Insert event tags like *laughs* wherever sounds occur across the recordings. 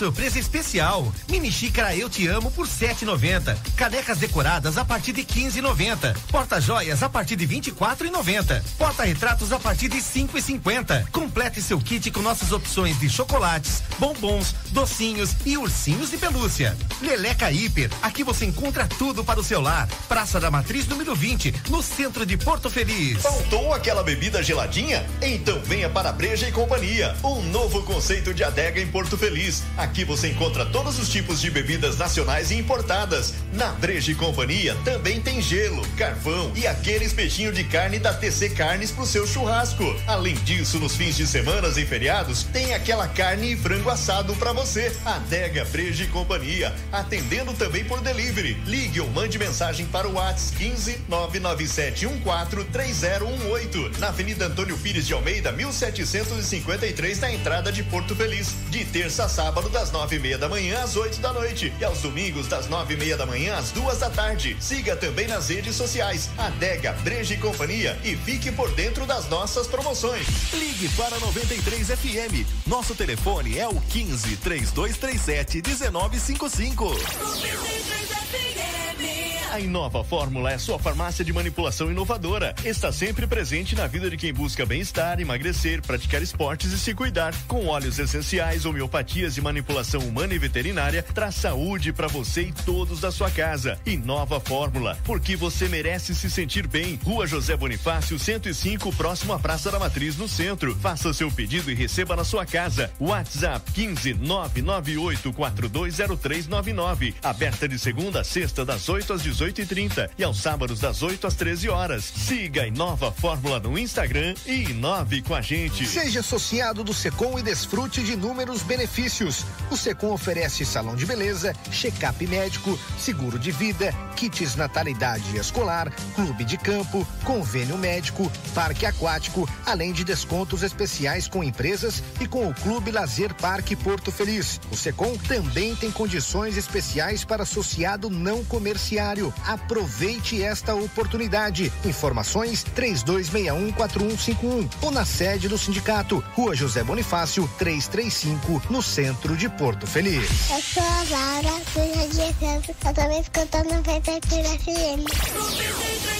Surpresa especial. Mini xícara Eu Te Amo por 7,90. Canecas decoradas a partir de 15,90. Porta-joias a partir de 24,90. Porta-retratos a partir de 5,50. Complete seu kit com nossas opções de chocolates, bombons, docinhos e ursinhos de pelúcia. Leleca Hiper. Aqui você encontra tudo para o seu lar. Praça da Matriz número 20, no centro de Porto Feliz. Faltou aquela bebida geladinha? Então venha para a Breja e Companhia. Um novo conceito de adega em Porto Feliz. Aqui você encontra todos os tipos de bebidas nacionais e importadas. Na Breja e Companhia também tem gelo, carvão e aquele espetinho de carne da TC Carnes pro seu churrasco. Além disso, nos fins de semanas e feriados, tem aquela carne e frango assado para você. Adega Breja e Companhia, atendendo também por delivery. Ligue ou mande mensagem para o WhatsApp 15 997 14 3018, na Avenida Antônio Pires de Almeida, 1753, na entrada de Porto Feliz. De terça a sábado, das nove e meia da manhã às 8 da noite. E aos domingos, das nove e meia da manhã às duas da tarde. Siga também nas redes sociais, Adega, Breja e Companhia e fique por dentro das nossas promoções. Ligue para 93 FM. Nosso telefone é o 15 3237 1955. 93 FM. A Inova Fórmula é sua farmácia de manipulação inovadora. Está sempre presente na vida de quem busca bem-estar, emagrecer, praticar esportes e se cuidar. Com óleos essenciais, homeopatias e manipulação humana e veterinária, traz saúde para você e todos da sua casa. Inova Fórmula, porque você merece se sentir bem. Rua José Bonifácio, 105, próximo à Praça da Matriz, no centro. Faça seu pedido e receba na sua casa. WhatsApp 15 998 420399. Aberta de segunda a sexta, das 8 às 18 18 e 30 e aos sábados das 8 às 13 horas. Siga a Inova Fórmula no Instagram e inove com a gente. Seja associado do Secom e desfrute de inúmeros benefícios. O Secom oferece salão de beleza, check-up médico, seguro de vida, kits natalidade escolar, clube de campo, convênio médico, parque aquático, além de descontos especiais com empresas e com o Clube Lazer Parque Porto Feliz. O Secom também tem condições especiais para associado não comerciário. Aproveite esta oportunidade. Informações 32614151 ou na sede do sindicato, Rua José Bonifácio, 335, no centro de Porto Feliz. Eu sou a Laura, filha de Santos. Eu também escutando 93 FM.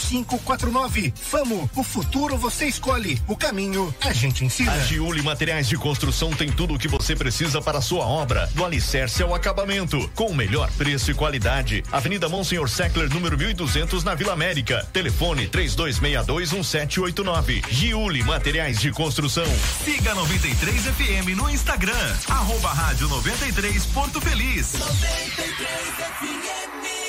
3549. Famo, o futuro você escolhe, o caminho a gente ensina. A Giuli Materiais de Construção tem tudo o que você precisa para a sua obra, do alicerce ao acabamento, com o melhor preço e qualidade. Avenida Monsenhor Seckler, número 1200, na Vila América. Telefone 32621789. Giuli Materiais de Construção. Siga 93 FM no Instagram, arroba rádio 93 Porto Feliz. 93 FM.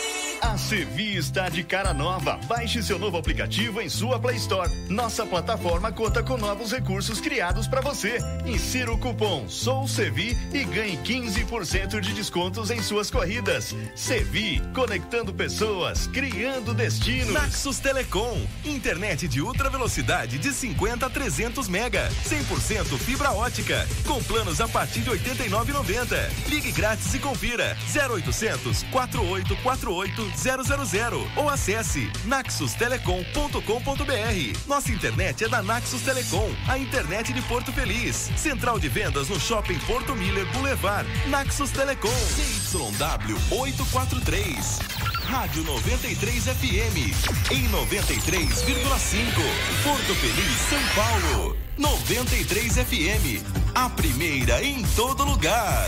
A Sevi está de cara nova. Baixe seu novo aplicativo em sua Play Store. Nossa plataforma conta com novos recursos criados para você. Insira o cupom Sou Sevi e ganhe 15% de descontos em suas corridas. Sevi, conectando pessoas, criando destinos. Naxos Telecom, internet de ultra velocidade de 50 a 300 mega, 100% fibra ótica, com planos a partir de 89,90. Ligue grátis e confira 0800 4848 000 ou acesse naxustelecom.com.br. Nossa internet é da Naxus Telecom, a internet de Porto Feliz. Central de vendas no Shopping Porto Miller Boulevard. Naxus Telecom. CYW 843. Rádio 93 FM. Em 93,5. Porto Feliz, São Paulo. 93 FM. A primeira em todo lugar.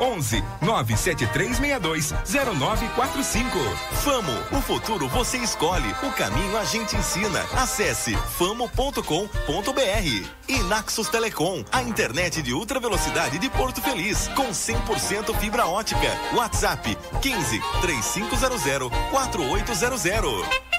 11 97362 0945. Famo, o futuro você escolhe, o caminho a gente ensina. Acesse famo.com.br. E Naxos Telecom, a internet de ultra velocidade de Porto Feliz, com 100% fibra ótica. WhatsApp 15 3500 4800.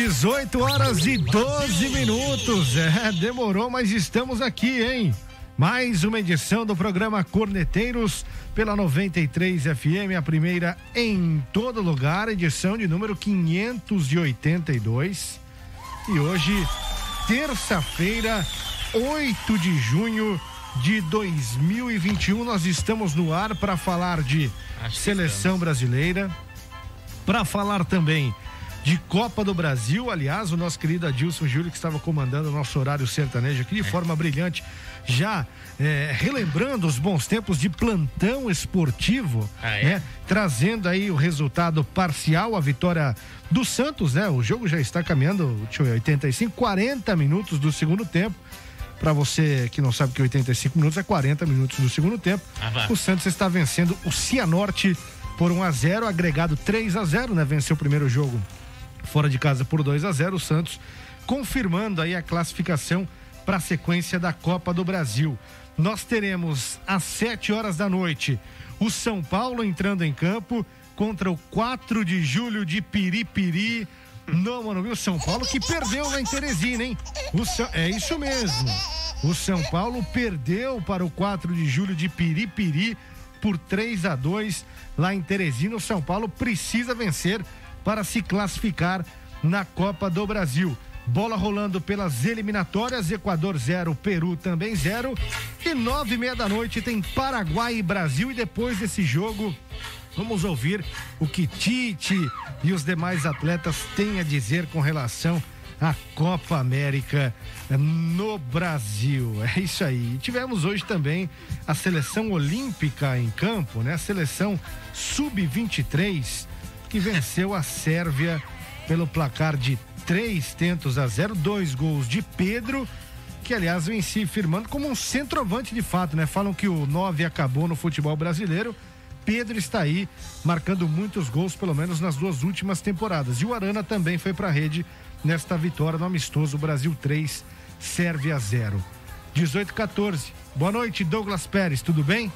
18 horas e 12 minutos. É, demorou, mas estamos aqui, hein? Mais uma edição do programa Corneteiros pela 93 FM, a primeira em todo lugar, edição de número 582. E hoje, terça-feira, 8 de junho de 2021, nós estamos no ar para falar de seleção brasileira, para falar também de Copa do Brasil. Aliás, o nosso querido Adilson Júlio, que estava comandando o nosso horário sertanejo aqui de forma brilhante, já é, relembrando os bons tempos de plantão esportivo, Ah, é? né? Trazendo aí o resultado parcial, a vitória do Santos, né? O jogo já está caminhando, deixa eu ver, 85, 40 minutos do segundo tempo. Para você que não sabe que 85 minutos é 40 minutos do segundo tempo. Ah, o Santos está vencendo o Cianorte por 1 a 0 agregado 3 a 0 né? Venceu o primeiro jogo fora de casa por 2 a 0 o Santos confirmando aí a classificação para a sequência da Copa do Brasil. Nós teremos às 7 horas da noite o São Paulo entrando em campo contra o 4 de julho de Piripiri. No Morumbi, o São Paulo que perdeu lá em Teresina, hein? São- É isso mesmo. O São Paulo perdeu para o 4 de julho de Piripiri por 3 a 2 lá em Teresina. O São Paulo precisa vencer para se classificar na Copa do Brasil. Bola rolando pelas eliminatórias, Equador 0, Peru também 0. E nove e meia da noite tem Paraguai e Brasil. E depois desse jogo, vamos ouvir o que Tite e os demais atletas têm a dizer com relação à Copa América no Brasil. É isso aí. Tivemos hoje também a seleção olímpica em campo, né? A seleção sub-23 que venceu a Sérvia pelo placar de três tentos a zero, dois gols de Pedro, que aliás vem se firmando como um centroavante de fato, né? Falam que o 9 acabou no futebol brasileiro. Pedro está aí marcando muitos gols, pelo menos nas duas últimas temporadas. E o Arana também foi para a rede nesta vitória no amistoso Brasil 3, Sérvia 0. 18 14. Boa noite, Douglas Pérez, tudo bem?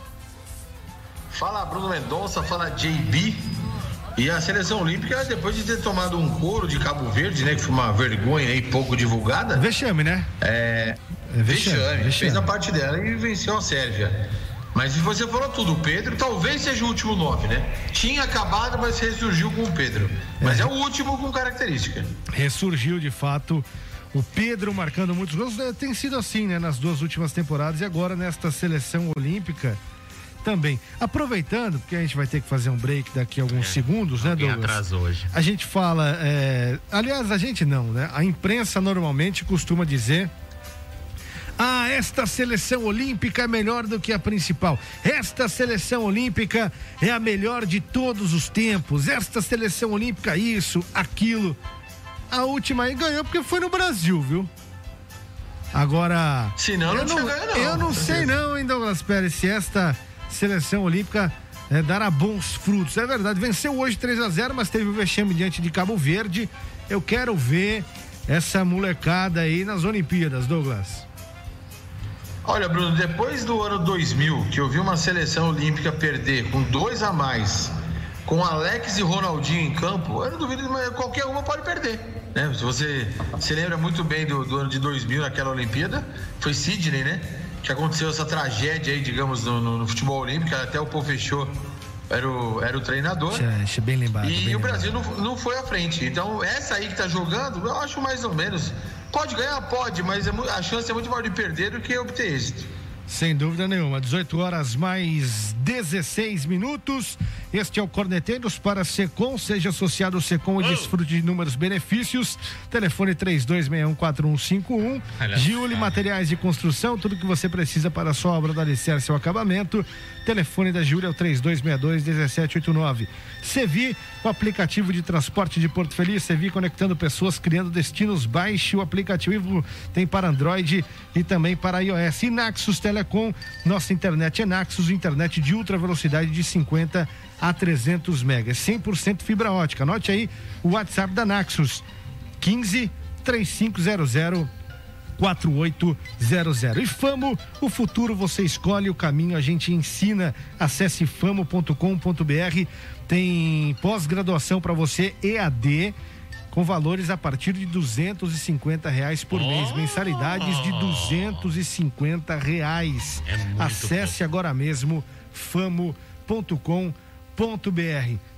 Fala Bruno Mendonça, fala JB. E a seleção olímpica, depois de ter tomado um couro de Cabo Verde, né? Que foi uma vergonha aí pouco divulgada. Vexame, né? É. É vexame, vexame. Fez a parte dela e venceu a Sérvia. Mas se você falou tudo, o Pedro talvez seja o último nove, né? Tinha acabado, mas ressurgiu com o Pedro. Mas é, o último com característica. ressurgiu de fato o Pedro marcando muitos gols. É, Tem sido assim, né, nas duas últimas temporadas e agora nesta seleção olímpica também. Aproveitando, porque a gente vai ter que fazer um break daqui a alguns segundos, né, Douglas? atrasou hoje. A gente fala, é, aliás, a gente não, né? A imprensa normalmente costuma dizer ah, esta seleção olímpica é melhor do que a principal. Esta seleção olímpica é a melhor de todos os tempos. Esta seleção olímpica, isso, aquilo. A última aí ganhou porque foi no Brasil, viu? Agora. Se não, não eu tinha não, ganho, não. eu não sei, não, hein, Douglas Pérez, se esta seleção olímpica é, dará bons frutos. É verdade, venceu hoje 3 a 0 mas teve o vexame diante de Cabo Verde. Eu quero ver essa molecada aí nas Olimpíadas, Douglas. Olha, Bruno, depois do ano 2000, que eu vi uma seleção olímpica perder com dois a mais, com Alex e Ronaldinho em campo, eu não duvido que qualquer uma pode perder. Né? Se você se lembra muito bem do, do ano de 2000, naquela Olimpíada, foi Sydney, né? Que aconteceu essa tragédia aí, digamos, no, no- no futebol olímpico, até o Paul fechou era o, era o treinador. Deixa bem lembrado. E bem o lembrado. Brasil não, não foi à frente. Então, essa aí que tá jogando, eu acho mais ou menos. Pode ganhar? Pode, mas é a chance é muito maior de perder do que obter êxito. Sem dúvida nenhuma. 18 horas mais 16 minutos. Este é o Corneteiros para Secom. Seja associado ao Secom e desfrute de inúmeros benefícios. Telefone 32614151. Giuli Materiais de Construção. Tudo que você precisa para a sua obra do alicerce ao acabamento. Telefone da Júlia é o 3262-1789. Sevi, o aplicativo de transporte de Porto Feliz. Sevi conectando pessoas, criando destinos. Baixe o aplicativo. Tem para Android e também para iOS. E Naxos Telecom, nossa internet é Naxos, internet de ultra velocidade de 50 a 300 megas, 100% fibra ótica. Anote aí o WhatsApp da Naxos, 15 3500 4800. E Famo, o futuro você escolhe, o caminho a gente ensina. Acesse famo.com.br. Tem pós-graduação para você EAD com valores a partir de 250 reais por mês, mensalidades de 250 reais. Acesse agora mesmo famo.com.br.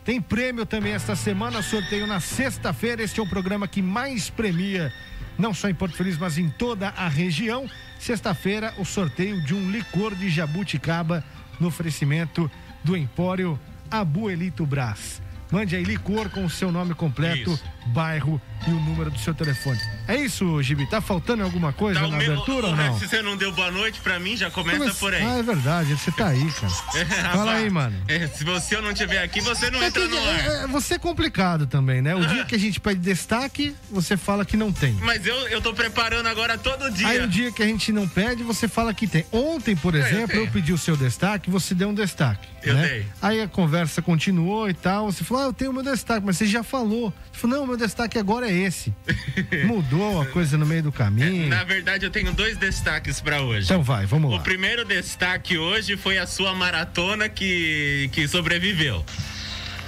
Tem prêmio também esta semana, sorteio na sexta-feira. Este é o programa que mais premia, não só em Porto Feliz, mas em toda a região. Sexta-feira, o sorteio de um licor de jabuticaba no oferecimento do Empório Abuelito Brás. Mande aí licor com o seu nome completo, bairro e o número do seu telefone. É isso, Gibi? Tá faltando alguma coisa Tá na meu- abertura ou não? Se você não deu boa noite pra mim, já começa Mas- por aí. Ah, é verdade, você tá aí, cara. *laughs* Fala aí, mano. É, se você eu não estiver aqui, você não É entra que- no ar. é- é- você é complicado também, né? O dia que a gente pede destaque, você fala que não tem. Mas eu, eu tô preparando agora todo dia. Aí o dia que a gente não pede, você fala que tem. Ontem, por É, eu exemplo, eu, tenho. pedi o seu destaque, você deu um destaque. Eu né? dei. Aí a conversa continuou e tal. Você falou, ah, eu tenho o meu destaque, mas você já falou. Você falou, não, meu destaque agora é esse. *laughs* Mudou a coisa no meio do caminho. Na verdade, eu tenho dois destaques pra hoje. Então vai, vamos lá. O primeiro destaque hoje foi a sua maratona que, que sobreviveu.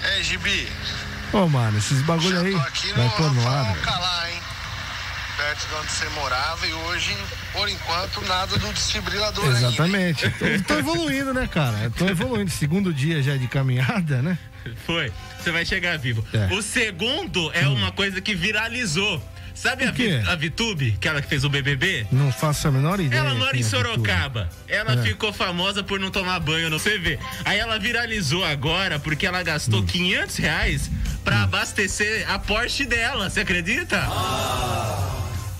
É, Gibi, Ô, mano, esses bagulho aí vai pôr no ar. hein? Perto de onde você morava e hoje, por enquanto, nada do desfibrilador ainda. Exatamente. Tô, tô evoluindo, né, cara? Tô evoluindo. Segundo dia já de caminhada, né? Foi. Você vai chegar vivo. É. O segundo é uma coisa que viralizou. Sabe a? Vi- a Vitube, aquela que fez o BBB? Não faço a menor ideia. Ela mora em é que Sorocaba. Ela É. ficou famosa por não tomar banho no CV. Aí ela viralizou agora porque ela Hum. gastou 500 reais pra abastecer a Porsche dela. Você acredita?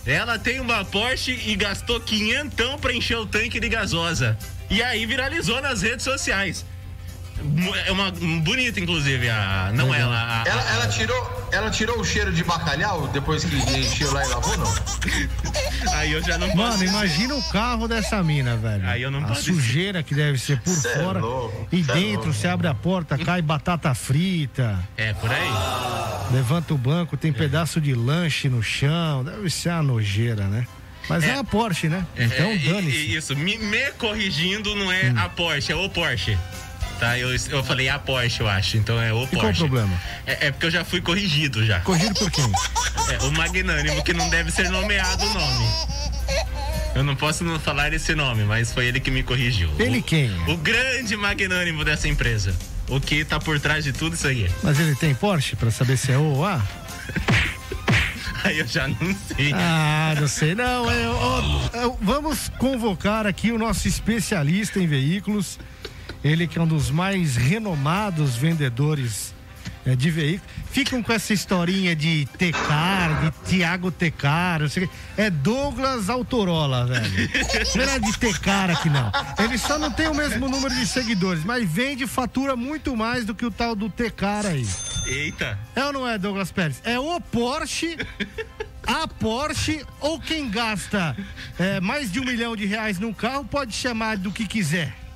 Ela tem uma Porsche e gastou quinhentão pra encher o tanque de gasosa. E aí viralizou nas redes sociais. É uma bonita, inclusive, a. Não ela. a- a- Ela, ela tirou, ela tirou o cheiro de bacalhau depois que *laughs* encheu lá e lavou, não? Aí eu já não posso. Mano, imagina o carro dessa mina, velho. Aí eu não A posso sujeira que deve ser por Cê é fora. louco, e é dentro louco. você abre a porta, cai batata frita. É, por aí. Levanta o banco, tem pedaço de lanche no chão. Deve ser uma nojeira, né? Mas é, a Porsche, né? Então É, dane-se. e Isso, me, me corrigindo não é Hum. a Porsche, é o Porsche. Tá, eu, eu falei a Porsche, eu acho, então é o Porsche. qual o problema? É, é porque eu já fui corrigido já. Corrido por quem? É, o magnânimo que não deve ser nomeado o nome. Eu não posso não falar esse nome, mas foi ele que me corrigiu. Ele o, quem? O grande magnânimo dessa empresa. O que tá por trás de tudo isso aí. Mas ele tem Porsche pra saber se é O ou A? *laughs* Aí eu já não sei. Ah, não sei. Não, é, ó, é, vamos convocar aqui o nosso especialista em veículos. Ele que é um dos mais renomados vendedores é, de veículos. Ficam com essa historinha de Tecar, de Tiago Tecar, não sei o quê. É Douglas Autorola, velho. *laughs* Não é de Tecar aqui, não. Ele só não tem o mesmo número de seguidores, mas vende e fatura muito mais do que o tal do Tecar aí. Eita. É ou não é, Douglas Pérez? É o Porsche, a Porsche, ou quem gasta é, mais de um milhão de reais num carro pode chamar do que quiser.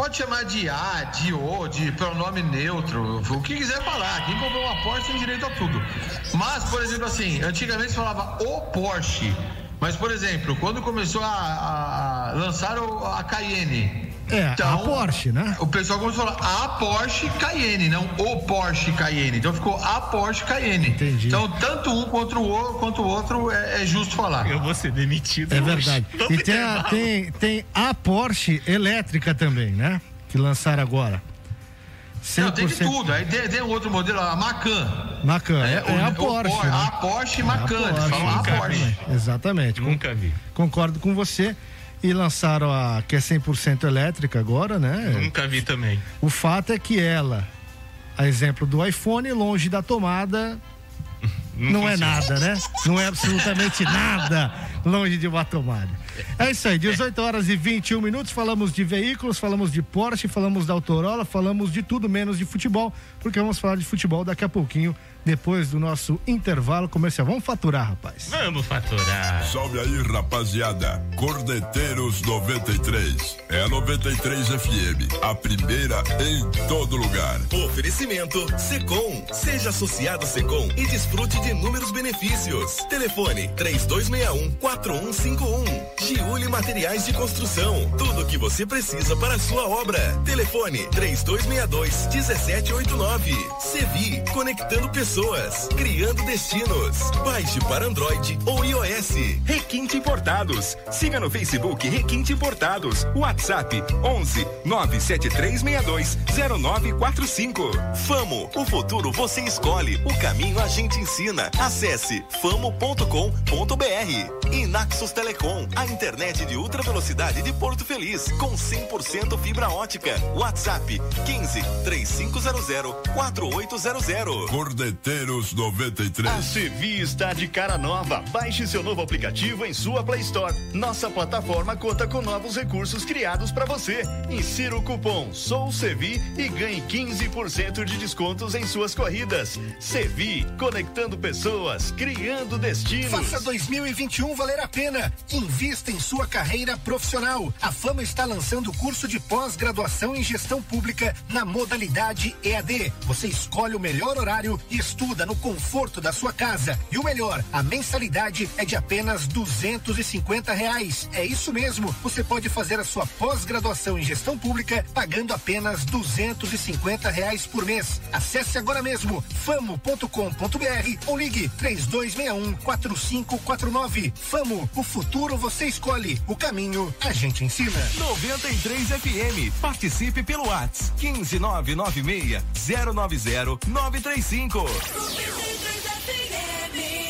Pode chamar de A, de O, de pronome neutro, o que quiser falar. Quem comprou uma Porsche tem direito a tudo. Mas, por exemplo, assim, antigamente se falava o Porsche. Mas, por exemplo, quando começou a, a- a lançar a Cayenne. É, a Porsche, né? O pessoal começou a falar a Porsche Cayenne, não o Porsche Cayenne. Então ficou a Porsche Cayenne. Entendi. Então, tanto um quanto o outro, quanto o outro é, é justo falar. Eu vou ser demitido. É hoje. verdade. Vamos E tem a, tem, tem a Porsche elétrica também, né? Que lançaram agora. Não, tem de tudo. Aí tem, tem um outro modelo, a Macan. Macan. É, o- é a Porsche. Por- né? A Porsche É a Macan. Porsche, falam a Porsche. vi. Exatamente. Nunca vi. Concordo com você. E lançaram a que é 100% elétrica agora, né? Nunca vi também. O fato é que ela, a exemplo do iPhone, longe da tomada, *laughs* não, é nada, né? Não é absolutamente nada longe de uma tomada. É isso aí, 18 horas e 21 minutos. Falamos de veículos, falamos de Porsche, falamos da Autorola, falamos de tudo menos de futebol, porque vamos falar de futebol daqui a pouquinho depois do nosso intervalo comercial. Vamos faturar, rapaz. Vamos faturar. Salve aí, rapaziada. Cordeteiros 93. É a 93 FM. A primeira em todo lugar. Oferecimento Secom. Seja associado Secom e desfrute de inúmeros benefícios. Telefone 3261 4151. Giuli Materiais de Construção. Tudo o que você precisa para a sua obra. Telefone 3262 1789. Sevi, conectando pessoas, criando destinos. Baixe para Android ou iOS. Requinte Importados. Siga no Facebook Requinte Importados. WhatsApp 11 97362 0945. Famo, o futuro você escolhe, o caminho a gente ensina. Acesse famo.com.br. E Naxos Telecom, a internet de ultra velocidade de Porto Feliz, com 100% fibra ótica. WhatsApp 15 3500 4800. Cordeteiros 93. A Sevi está de cara nova. Baixe seu novo aplicativo em sua Play Store. Nossa plataforma conta com novos recursos criados para você. Insira o cupom Sou Sevi e ganhe 15% de descontos em suas corridas. Sevi, conectando pessoas, criando destinos. Faça 2021 valer a pena. Invista em sua carreira profissional. A Fama está lançando o curso de pós-graduação em gestão pública na modalidade EAD. Você escolhe o melhor horário e estuda no conforto da sua casa. E o melhor, a mensalidade é de apenas duzentos e cinquenta reais. É isso mesmo. Você pode fazer a sua pós-graduação em gestão pública pagando apenas duzentos e cinquenta reais por mês. Acesse agora mesmo famo.com.br ou ligue três dois um quatro cinco quatro nove. Famo, o futuro você escolhe. O caminho a gente ensina. 93 FM. Participe pelo WhatsApp 15996 090 935.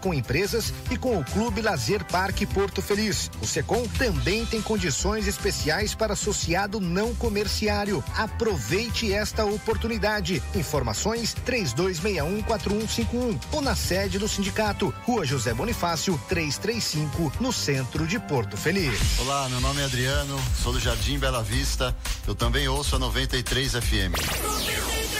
com empresas e com o Clube Lazer Parque Porto Feliz. O Secom também tem condições especiais para associado não comerciário. Aproveite esta oportunidade. Informações 32614151 ou na sede do sindicato, Rua José Bonifácio, 335, no centro de Porto Feliz. Olá, meu nome é Adriano, sou do Jardim Bela Vista. Eu também ouço a 93 FM.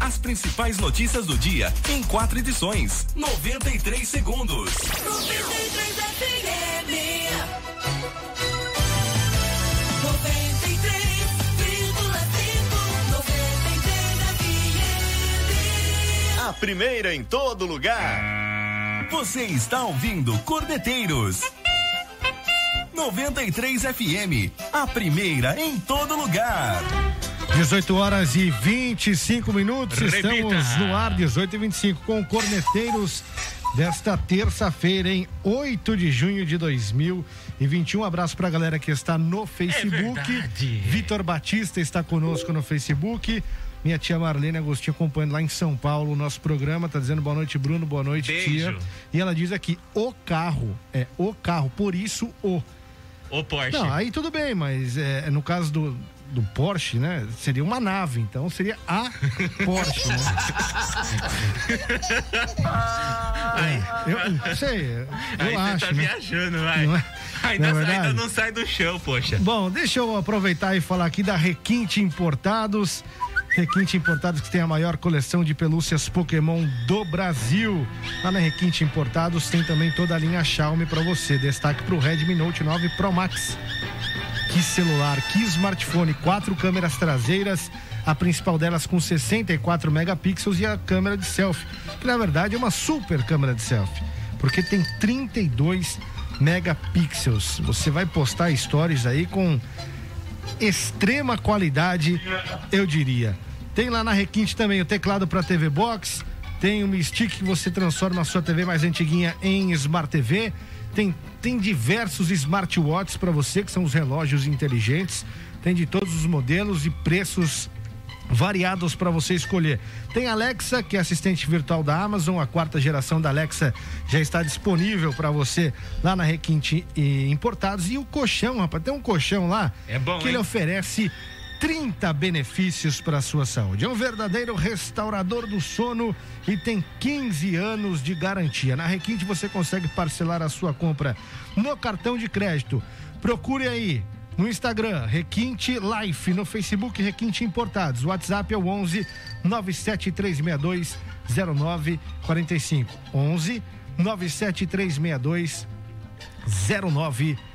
As principais notícias do dia em quatro edições. 93 segundos. 93 A primeira em todo lugar. Você está ouvindo Cordeteiros. 93 FM, a primeira em todo lugar. 18 horas e 25 minutos. Repita. Estamos no ar, 18 e 25, com Corneteiros desta terça-feira, em 8 de junho de 2021. Um abraço pra galera que está no Facebook. verdade. Vitor Batista está conosco no Facebook. Minha tia Marlene Agostinho acompanhando lá em São Paulo o nosso programa. Tá dizendo boa noite, Bruno. Boa noite, Beijo. tia. E ela diz aqui: o carro. É o carro, por isso o. O Porsche. Não, aí tudo bem, mas é, no caso do, do Porsche, né? Seria uma nave, então seria a Porsche, né? É, eu não sei, eu Aí você acho. tá né? viajando, vai. Não é? ainda, Não é ainda não sai do chão, poxa. Bom, deixa eu aproveitar e falar aqui da Requinte Importados. Requinte Importados que tem a maior coleção de pelúcias Pokémon do Brasil. Lá na Requinte Importados tem também toda a linha Xiaomi para você. Destaque para o Redmi Note 9 Pro Max. Que celular, que smartphone, quatro câmeras traseiras, a principal delas com 64 megapixels e a câmera de selfie, que na verdade é uma super câmera de selfie, porque tem 32 megapixels. Você vai postar stories aí com extrema qualidade, eu diria. Tem lá na Requinte também o teclado para TV Box, tem um stick que você transforma a sua TV mais antiguinha em Smart TV, tem, tem diversos smartwatches para você, que são os relógios inteligentes, tem de todos os modelos e preços variados para você escolher. Tem Alexa, que é assistente virtual da Amazon, a quarta geração da Alexa já está disponível para você lá na Requinte e Importados. E o colchão, rapaz, tem um colchão lá É bom, que ele hein? oferece 30 benefícios para a sua saúde. É um verdadeiro restaurador do sono e tem 15 anos de garantia. Na Requinte você consegue parcelar a sua compra no cartão de crédito. Procure aí no Instagram, Requinte Life, no Facebook, Requinte Importados. O WhatsApp é o 11 97362 0945. 11 97362 0945.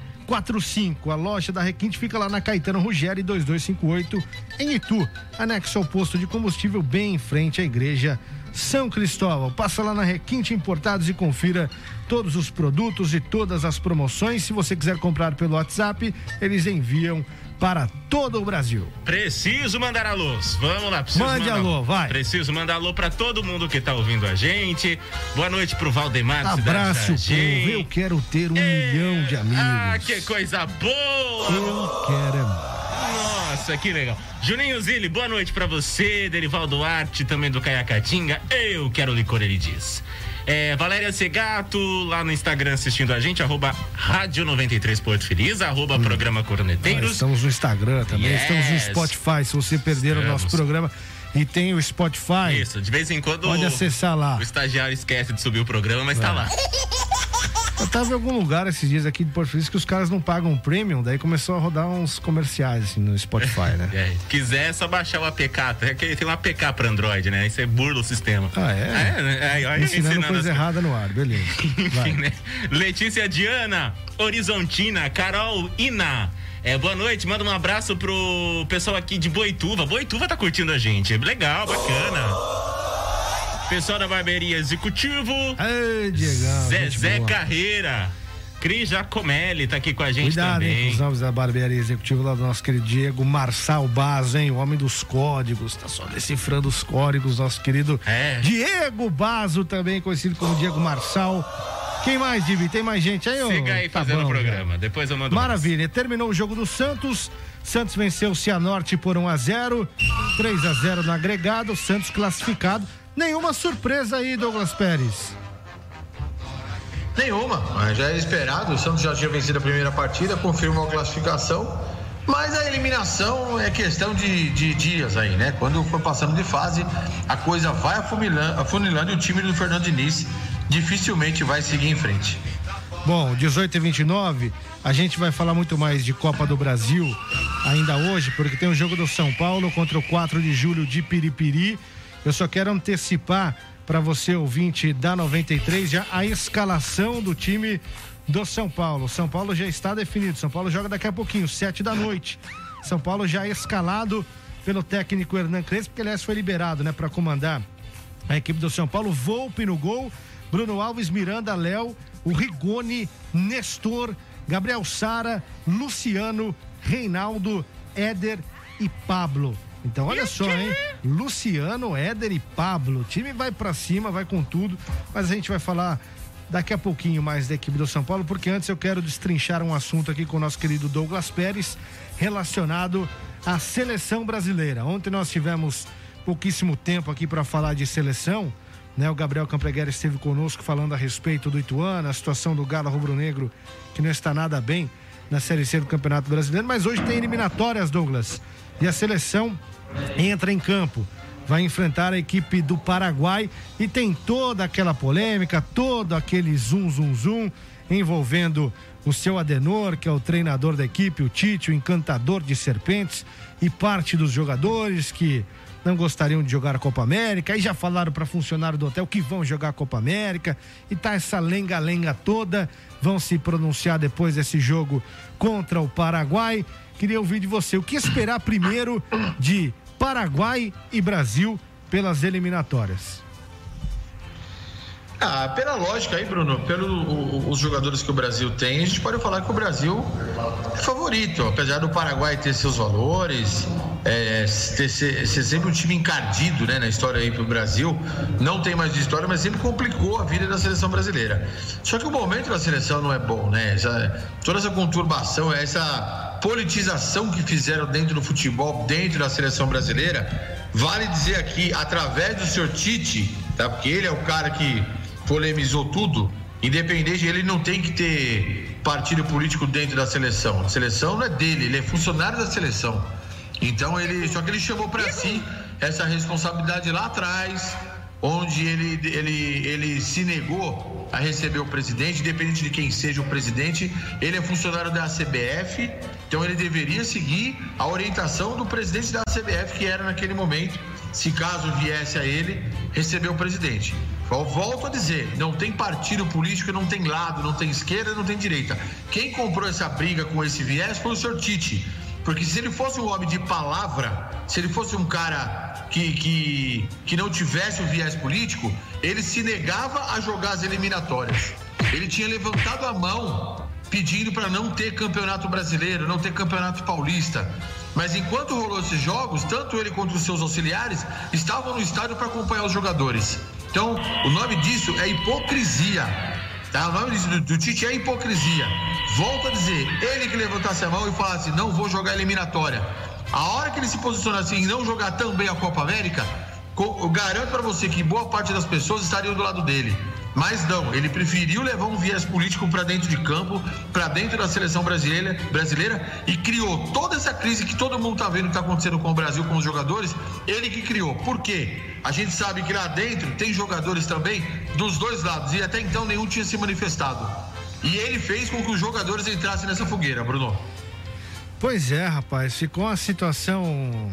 A loja da Requinte fica lá na Caetano Ruggeri 2258, em Itu, anexo ao posto de combustível, bem em frente à igreja São Cristóvão. Passa lá na Requinte Importados e confira todos os produtos e todas as promoções. Se você quiser comprar pelo WhatsApp, eles enviam para todo o Brasil. Preciso mandar alôs. Vamos lá, preciso Mande mandar alô, vai. Preciso mandar alô pra todo mundo que tá ouvindo a gente. Boa noite pro Valdemar, Abraço, da gente. povo. Eu quero ter um milhão de amigos. Ah, que coisa boa! Eu quero é Nossa, que legal. Juninho Zilli, boa noite pra você. Derival Duarte, também do Caiacatinga. Eu quero licor, ele diz. É, Valéria Segato, lá no Instagram assistindo a gente, arroba Rádio 93 Porto Feliz, arroba Programa Nós Corneteiros. estamos no Instagram também, Yes. estamos no Spotify. Se você perder o nosso programa e tem o Spotify, Isso, de vez em quando pode acessar lá. o estagiário esquece de subir o programa, mas tá É. lá. *laughs* Eu tava em algum lugar esses dias aqui de Porto Feliz que os caras não pagam premium, daí começou a rodar uns comerciais assim no Spotify, né? *laughs* É, quiser é só baixar o APK, até que tem um APK pra Android, né? Aí você burla o sistema. Ah, é? É, né? Aí, olha, Ensinando ensinando coisa as- errada no ar, beleza. *laughs* Enfim, né? Letícia Diana, Horizontina, Carol Ina. É, boa noite, manda um abraço pro pessoal aqui de Boituva. Boituva tá curtindo a gente. Legal, bacana. Pessoal da barbearia executivo. Ei, Diegão. gente Zezé. Carreira. Cris Jacomelli tá aqui com a gente Cuidado, também. os nomes da barbearia executiva lá do nosso querido Diego Marçal Bazo, hein? O homem dos códigos, tá só decifrando os códigos, nosso querido É. Diego Bazo, também conhecido como Diego Marçal. Quem mais, Divi? Tem mais gente aí? ô? Siga aí Tá fazendo o programa. Depois eu mando mais. Maravilha. Terminou o jogo do Santos. Santos venceu o Cianorte por 1 a 0 3 a 0 no agregado. Santos classificado. Nenhuma surpresa aí, Douglas Pérez. Nenhuma, mas já era esperado. O Santos já tinha vencido a primeira partida, confirmou a classificação. Mas a eliminação é questão de, de dias aí, né? Quando for passando de fase, a coisa vai afunilando, afunilando e o time do Fernando Diniz dificilmente vai seguir em frente. Bom, 18 e 29, a gente vai falar muito mais de Copa do Brasil ainda hoje, porque tem o jogo do São Paulo contra o 4 de julho de Piripiri. Eu só quero antecipar para você, ouvinte da 93, já a escalação do time do São Paulo. São Paulo já está definido. São Paulo joga daqui a pouquinho, 7 da noite. São Paulo já escalado pelo técnico Hernan Crespo, que aliás foi liberado, né, para comandar a equipe do São Paulo. Volpe no gol, Bruno Alves, Miranda, Léo, o Rigoni, Nestor, Gabriel Sara, Luciano, Reinaldo, Éder e Pablo. Então olha só, hein? Luciano, Éder e Pablo. O time vai pra cima, vai com tudo, mas a gente vai falar daqui a pouquinho mais da equipe do São Paulo, porque antes eu quero destrinchar um assunto aqui com o nosso querido Douglas Pérez relacionado à seleção brasileira. Ontem nós tivemos pouquíssimo tempo aqui para falar de seleção, né? O Gabriel Campreguera esteve conosco falando a respeito do Ituano, a situação do Galo Rubro-Negro, que não está nada bem na Série C do Campeonato Brasileiro, mas hoje tem eliminatórias, Douglas, e a seleção entra em campo. vai enfrentar a equipe do Paraguai e tem toda aquela polêmica, todo aquele zum zum zum envolvendo o seu Adenor, que é o treinador da equipe, o Tite, o encantador de serpentes e parte dos jogadores que não gostariam de jogar a Copa América, e já falaram para funcionário do hotel que vão jogar a Copa América, e tá essa lenga-lenga toda, vão se pronunciar depois desse jogo contra o Paraguai. Queria ouvir de você o que esperar primeiro de Paraguai e Brasil pelas eliminatórias. Ah, pela lógica aí, Bruno, pelos jogadores que o Brasil tem, a gente pode falar que o Brasil é favorito, apesar do Paraguai ter seus valores, é, ter, ser, ser, sempre um time encardido né, na história aí pro Brasil, não tem mais de história, mas sempre complicou a vida da seleção brasileira. Só que o momento da seleção não é bom, né? Essa, toda essa conturbação, essa politização que fizeram dentro do futebol, dentro da seleção brasileira, vale dizer aqui, através do senhor Tite, tá? Porque ele é o cara que polemizou tudo, independente, ele não tem que ter partido político dentro da seleção. A seleção não é dele, ele é funcionário da seleção. Então ele, só que ele chamou para si essa responsabilidade lá atrás, onde ele, ele, ele se negou a receber o presidente, independente de quem seja o presidente, ele é funcionário da CBF, então ele deveria seguir a orientação do presidente da CBF, que era naquele momento, se caso viesse a ele, receber o presidente. Eu volto a dizer, não tem partido político, não tem lado, não tem esquerda, não tem direita. Quem comprou essa briga com esse viés foi o senhor Tite. Porque se ele fosse um homem de palavra, se ele fosse um cara que, que, que não tivesse o viés político, ele se negava a jogar as eliminatórias. Ele tinha levantado a mão pedindo para não ter campeonato brasileiro, não ter campeonato paulista. Mas enquanto rolou esses jogos, tanto ele quanto os seus auxiliares estavam no estádio para acompanhar os jogadores. Então, o nome disso é hipocrisia. Tá? O nome disso do, do Tite é hipocrisia. Volto a dizer, ele que levantasse a mão e falasse, não vou jogar eliminatória. A hora que ele se posicionasse em não jogar também a Copa América, eu garanto para você que boa parte das pessoas estariam do lado dele. Mas não, ele preferiu levar um viés político para dentro de campo, para dentro da seleção brasileira, brasileira e criou toda essa crise que todo mundo está vendo que está acontecendo com o Brasil, com os jogadores. Ele que criou. Por quê? A gente sabe que lá dentro tem jogadores também dos dois lados e até então nenhum tinha se manifestado. E ele fez com que os jogadores entrassem nessa fogueira, Bruno. Pois é, rapaz, ficou uma situação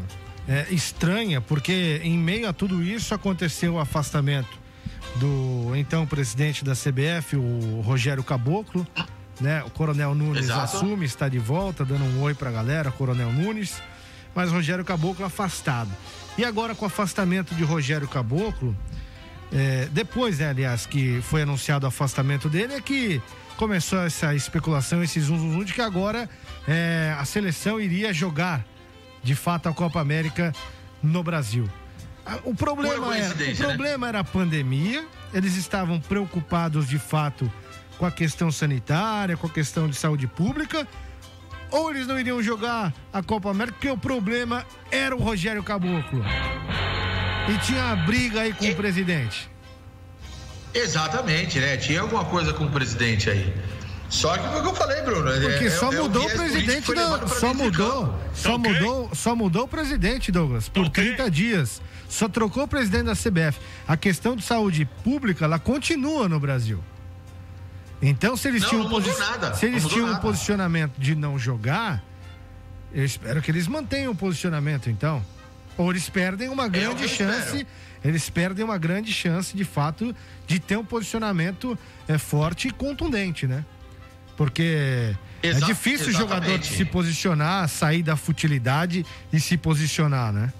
é, estranha, porque em meio a tudo isso aconteceu o afastamento do então presidente da CBF, o Rogério Caboclo, né? O Coronel Nunes Exato. assume, está de volta, dando um oi pra galera, Coronel Nunes, mas Rogério Caboclo afastado. E agora com o afastamento de Rogério Caboclo, é, depois, né, aliás, que foi anunciado o afastamento dele, é que começou essa especulação, esse zum, zum, zum de que agora é, a seleção iria jogar de fato a Copa América no Brasil. O problema, era, o né? problema né? era a pandemia, eles estavam preocupados de fato com a questão sanitária, com a questão de saúde pública, ou eles não iriam jogar a Copa América, porque o problema era o Rogério Caboclo. E tinha a briga aí com e... o presidente. Exatamente, né? Tinha alguma coisa com o presidente aí. Só que foi o que eu falei, Bruno. É, Porque é, só é, mudou o presidente da, só mudou, só okay. mudou, só mudou o presidente, Douglas, por okay. 30 dias. Só trocou o presidente da CBF. A questão de saúde pública, ela continua no Brasil. Então, se eles não, tinham, não posi nada. Se eles tinham nada. um posicionamento de não jogar, eu espero que eles mantenham o posicionamento, então. Ou eles perdem uma é grande chance. Espero. Eles perdem uma grande chance, de fato, de ter um posicionamento é, forte e contundente, né? Porque Exa é difícil o jogador se posicionar, sair da futilidade e se posicionar, né?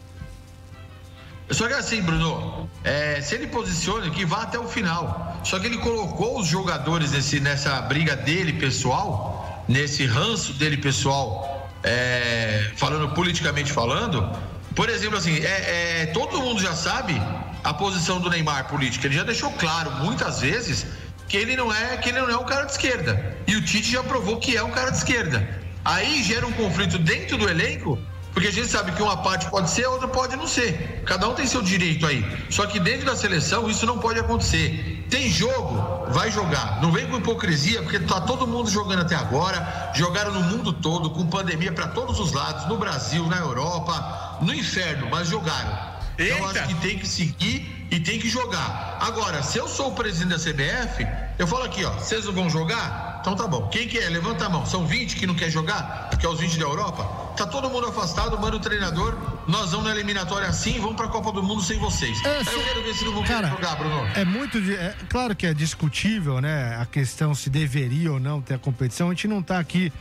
Só que assim, Bruno, é, se ele posiciona, que vá até o final. Só que ele colocou os jogadores nesse, nessa briga dele pessoal, nesse ranço dele pessoal, é, falando politicamente falando. Por exemplo, assim, é, é, todo mundo já sabe a posição do Neymar política. Ele já deixou claro muitas vezes que ele não é que ele não é um cara de esquerda. E o Tite já provou que é um cara de esquerda. Aí gera um conflito dentro do elenco, porque a gente sabe que uma parte pode ser, a outra pode não ser. Cada um tem seu direito aí. Só que dentro da seleção isso não pode acontecer. Tem jogo, vai jogar. Não vem com hipocrisia, porque tá todo mundo jogando até agora. Jogaram no mundo todo, com pandemia para todos os lados, no Brasil, na Europa, no inferno, mas jogaram. Então eu acho que tem que seguir e tem que jogar. Agora, se eu sou o presidente da CBF, eu falo aqui, ó, vocês não vão jogar? Então tá bom. Quem que é? Levanta a mão. São 20 que não quer jogar? Que é os 20 da Europa? Tá todo mundo afastado, manda o treinador. Nós vamos na eliminatória assim, vamos pra Copa do Mundo sem vocês. É, Aí eu quero ver se não vão querer jogar, Bruno. É muito. É, claro que é discutível, né? A questão se deveria ou não ter a competição. A gente não tá aqui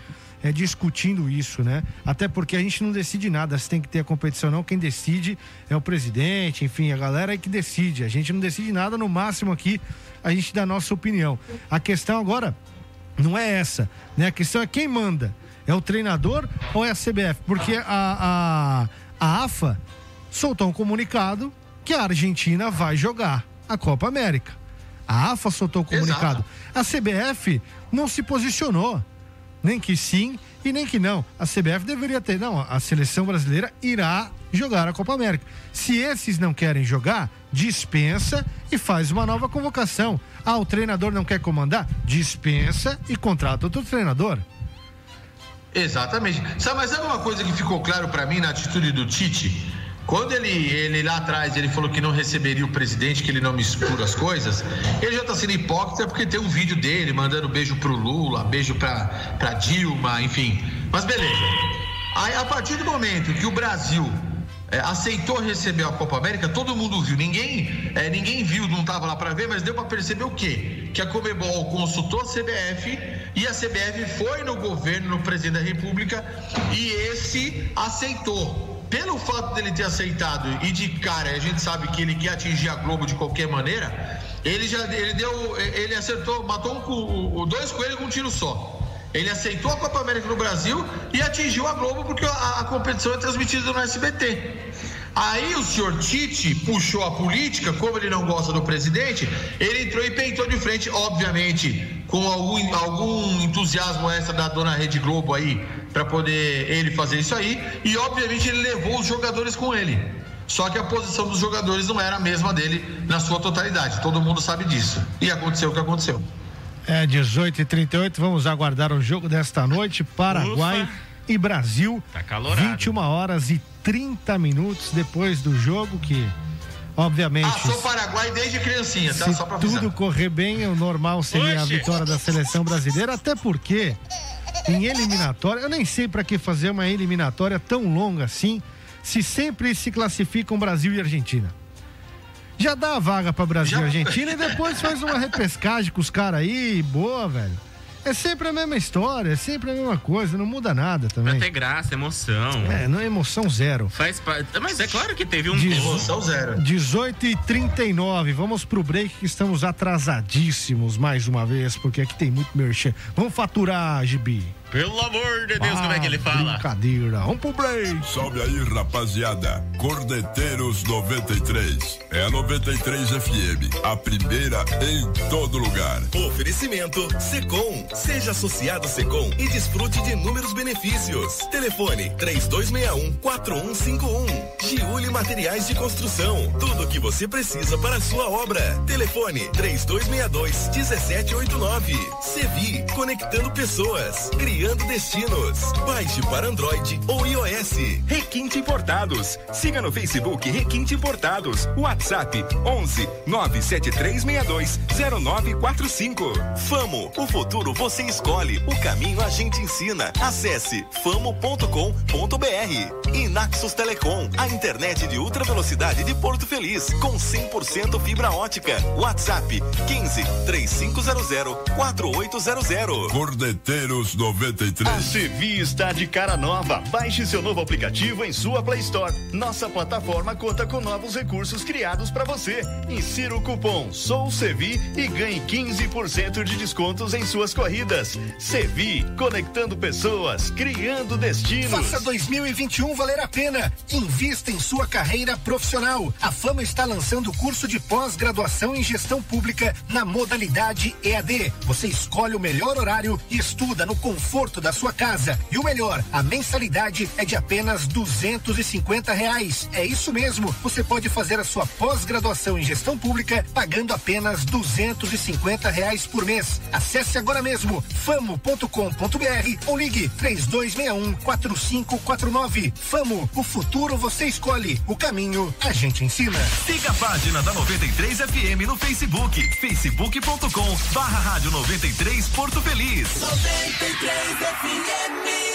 é, discutindo isso, né? Até porque a gente não decide nada se tem que ter a competição ou não. Quem decide é o presidente, enfim, a galera é que decide. A gente não decide nada, no máximo aqui a gente dá a nossa opinião. A questão agora não é essa, né? A questão é quem manda. É o treinador ou é a CBF? Porque a, a, a AFA soltou um comunicado que a Argentina vai jogar a Copa América. A AFA soltou o comunicado. A CBF não se posicionou. Nem que sim e nem que não. A CBF deveria ter. Não, a seleção brasileira irá jogar a Copa América. Se esses não querem jogar, dispensa e faz uma nova convocação. Ah, o treinador não quer comandar? Dispensa e contrata outro treinador. Exatamente. Sabe, mas sabe uma coisa que ficou claro pra mim na atitude do Tite? Quando ele, ele lá atrás ele falou que não receberia o presidente, que ele não mistura as coisas, ele já tá sendo hipócrita porque tem um vídeo dele mandando beijo pro Lula, beijo pra, pra Dilma, enfim. Mas beleza. Aí a partir do momento que o Brasil é, aceitou receber a Copa América, todo mundo viu. Ninguém, é, ninguém viu, não estava lá para ver, mas deu para perceber o quê? Que a Comebol consultou a CBF e a CBF foi no governo, no presidente da República e esse aceitou. Pelo fato dele ter aceitado e de cara, a gente sabe que ele quer atingir a Globo de qualquer maneira, ele já ele deu, ele acertou, matou um, dois coelhos com um tiro só. Ele aceitou a Copa América no Brasil e atingiu a Globo porque a, a competição é transmitida no SBT. Aí o senhor Tite puxou a política, como ele não gosta do presidente, ele entrou e peitou de frente, obviamente, com algum, algum entusiasmo extra da dona Rede Globo aí, para poder ele fazer isso aí, e obviamente ele levou os jogadores com ele. Só que a posição dos jogadores não era a mesma dele na sua totalidade, todo mundo sabe disso. E aconteceu o que aconteceu. É 18 e 38 vamos aguardar o jogo desta noite. Paraguai Ufa. e Brasil. Tá calorado. 21 horas e 30 minutos depois do jogo, que obviamente. Ah, sou Paraguai desde criancinha, tá? Se Só pra avisar. tudo correr bem, o normal seria a Oxe. vitória da seleção brasileira, até porque em eliminatória, eu nem sei para que fazer uma eliminatória tão longa assim, se sempre se classificam Brasil e Argentina. Já dá a vaga para Brasil e Já- Argentina e depois faz uma repescagem com os caras aí, boa, velho. É sempre a mesma história, é sempre a mesma coisa, não muda nada Pra também. ter graça, emoção. É, não é emoção zero. Faz parte. Mas é claro que teve um. Diz- Emoção zero. 18 e 39 vamos pro break que estamos atrasadíssimos mais uma vez, porque aqui tem muito merchan. Vamos faturar, Gibi. Pelo amor de Deus, como é que ele Ah, fala? Brincadeira. Vamos pro break. Salve aí, rapaziada. Cordeteiros 93. É a 93 FM. A primeira em todo lugar. Oferecimento Secom. Seja associado Secom e desfrute de inúmeros benefícios. Telefone 3261-4151. Giuli Materiais de Construção. Tudo o que você precisa para a sua obra. Telefone 3262-1789. Sevi. Conectando pessoas. Criando destinos. Baixe para Android ou iOS. Requinte Importados. Siga no Facebook Requinte Importados. WhatsApp 11 97362 0945. Famo, o futuro você escolhe, o caminho a gente ensina. Acesse famo.com.br. E Naxos Telecom, a internet de ultra velocidade de Porto Feliz, com 100% fibra ótica. WhatsApp 15 3500 4800. Cordeteiros 93. A Sevi está de cara nova. Baixe seu novo aplicativo em sua Play Store. Nossa plataforma conta com novos recursos criados para você. Insira o cupom SOUSEVI e ganhe 15% de descontos em suas corridas. Sevi, conectando pessoas, criando destinos. Faça 2021 valer a pena. Invista em sua carreira profissional. A Fama está lançando o curso de pós-graduação em gestão pública na modalidade EAD. Você escolhe o melhor horário e estuda no conforto da sua casa. E o melhor, a mensalidade é de apenas duzentos e cinquenta reais. É isso mesmo. Você pode fazer a sua pós-graduação em gestão pública pagando apenas duzentos e cinquenta reais por mês. Acesse agora mesmo famo.com.br ou ligue três dois um quatro cinco quatro nove. Famo, o futuro você escolhe. O caminho a gente ensina. Siga a página da 93 FM no Facebook. facebook.com barra rádio 93 Porto Feliz. 93 FM.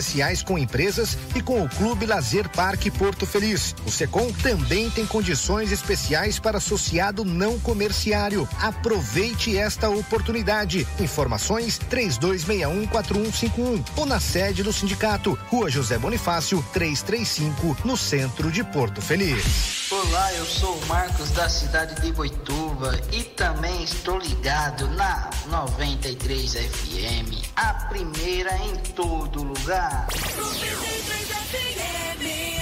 com empresas e com o Clube Lazer Parque Porto Feliz. O Secom também tem condições especiais para associado não comerciário. Aproveite esta oportunidade. Informações 32614151 ou na sede do sindicato, Rua José Bonifácio, 335, no centro de Porto Feliz. Olá, eu sou o Marcos da cidade de Boituva e também estou ligado na 93 FM, a primeira em todo lugar. Música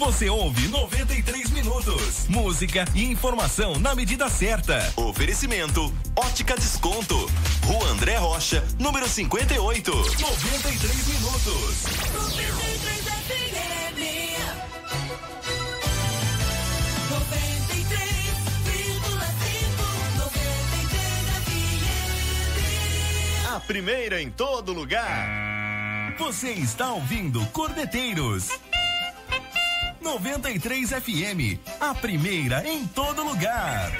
Você ouve 93 minutos. Música e informação na medida certa. Oferecimento: Ótica Desconto. Rua André Rocha, número 58. 93 minutos. 93 FM. 93,5. A primeira em todo lugar. Você está ouvindo Cordeteiros. 93 FM, a primeira em todo lugar.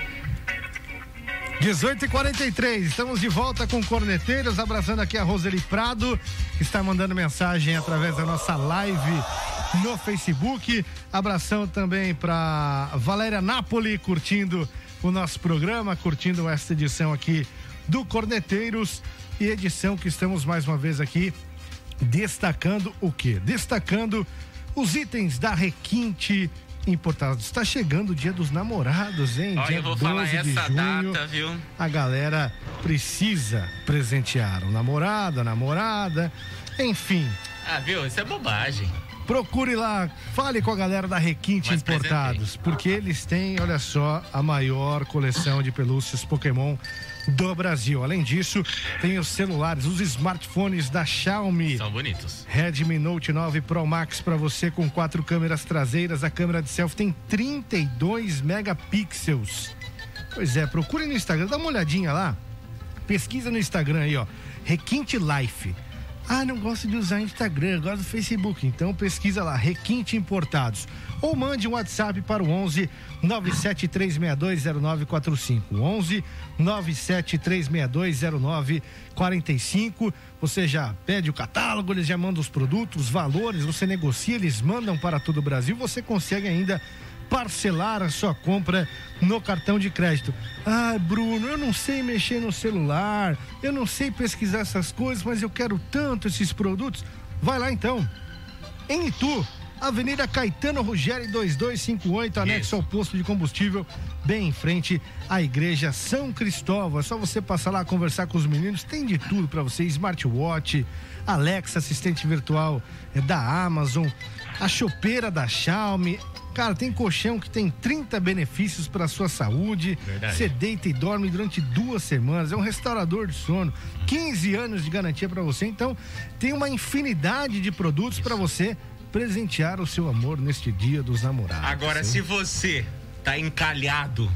18 e 43 estamos de volta com Corneteiros, abraçando aqui a Roseli Prado, que está mandando mensagem através da nossa live no Facebook. Abração também para Valéria Napoli, curtindo o nosso programa, curtindo esta edição aqui do Corneteiros e edição que estamos mais uma vez aqui destacando o quê? Destacando os itens da Requinte importados. Está chegando o dia dos namorados, hein? Olha, dia eu vou falar 12 de essa junho. data, viu? A galera precisa presentear o namorado, a namorada, enfim. Ah, viu? Isso é bobagem. Procure lá, fale com a galera da Requinte Mas Importados, porque eles têm, olha só, a maior coleção de pelúcias Pokémon do Brasil. Além disso, tem os celulares, os smartphones da Xiaomi. São bonitos. Redmi Note 9 Pro Max para você com quatro câmeras traseiras. A câmera de selfie tem 32 megapixels. Pois é, procure no Instagram, dá uma olhadinha lá. Pesquisa no Instagram aí, ó. Requinte Life. Ah, não gosto de usar Instagram, gosto do Facebook. Então pesquisa lá, Requinte Importados. Ou mande um WhatsApp para o 11 973620945. 11 973620945. Você já pede o catálogo, eles já mandam os produtos, os valores, você negocia, eles mandam para todo o Brasil. Você consegue ainda parcelar a sua compra no cartão de crédito. Ah, Bruno, eu não sei mexer no celular, eu não sei pesquisar essas coisas, mas eu quero tanto esses produtos. Vai lá então. Em Itu, Avenida Caetano Ruggeri 2258, anexo ao posto de combustível, bem em frente à Igreja São Cristóvão. É só você passar lá conversar com os meninos, tem de tudo para você: smartwatch, Alexa, assistente virtual é da Amazon, a chopeira da Xiaomi. Cara, tem colchão que tem 30 benefícios para sua saúde. Verdade. Você deita e dorme durante duas semanas. É um restaurador de sono. 15 anos de garantia para você. Então, tem uma infinidade de produtos para você presentear o seu amor neste dia dos namorados. Agora, hein? se você tá encalhado,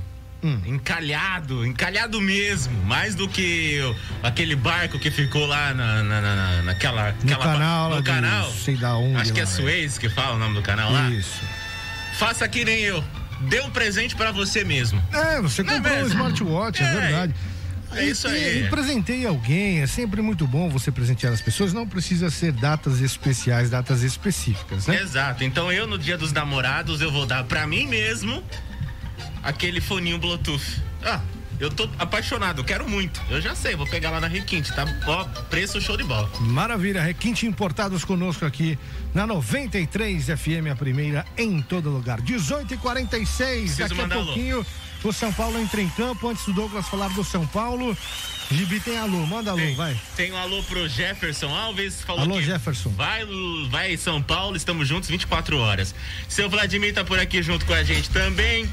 Hum. encalhado, encalhado mesmo, mais do que aquele barco que ficou lá na, na- na- na- naquela, No aquela- canal, no canal. sei da onde Acho que é é. Suez que fala o nome do canal lá. Isso. Faça que nem eu. Dê um presente pra você mesmo. É, você Não é comprou um smartwatch, é, É. verdade. É isso aí. E, e presentei alguém, é sempre muito bom você presentear as pessoas, não precisa ser datas especiais, datas específicas, né? Exato. Então eu no dia dos namorados eu vou dar pra mim mesmo aquele foninho Bluetooth. Ah, eu tô apaixonado, quero muito. Eu já sei, vou pegar lá na Requinte, tá? Ó, preço show de bola. Maravilha, Requinte Importados conosco aqui na 93 FM, a primeira em todo lugar. 18 e 46 Preciso daqui a mandar alô. pouquinho o São Paulo entra em campo. Antes do Douglas falar do São Paulo, Gibi tem alô, manda alô, Tem, vai. tem um alô pro Jefferson Alves, falou Alô, Jefferson. Vai, vai São Paulo, estamos juntos 24 horas. Seu Vladimir tá por aqui junto com a gente também.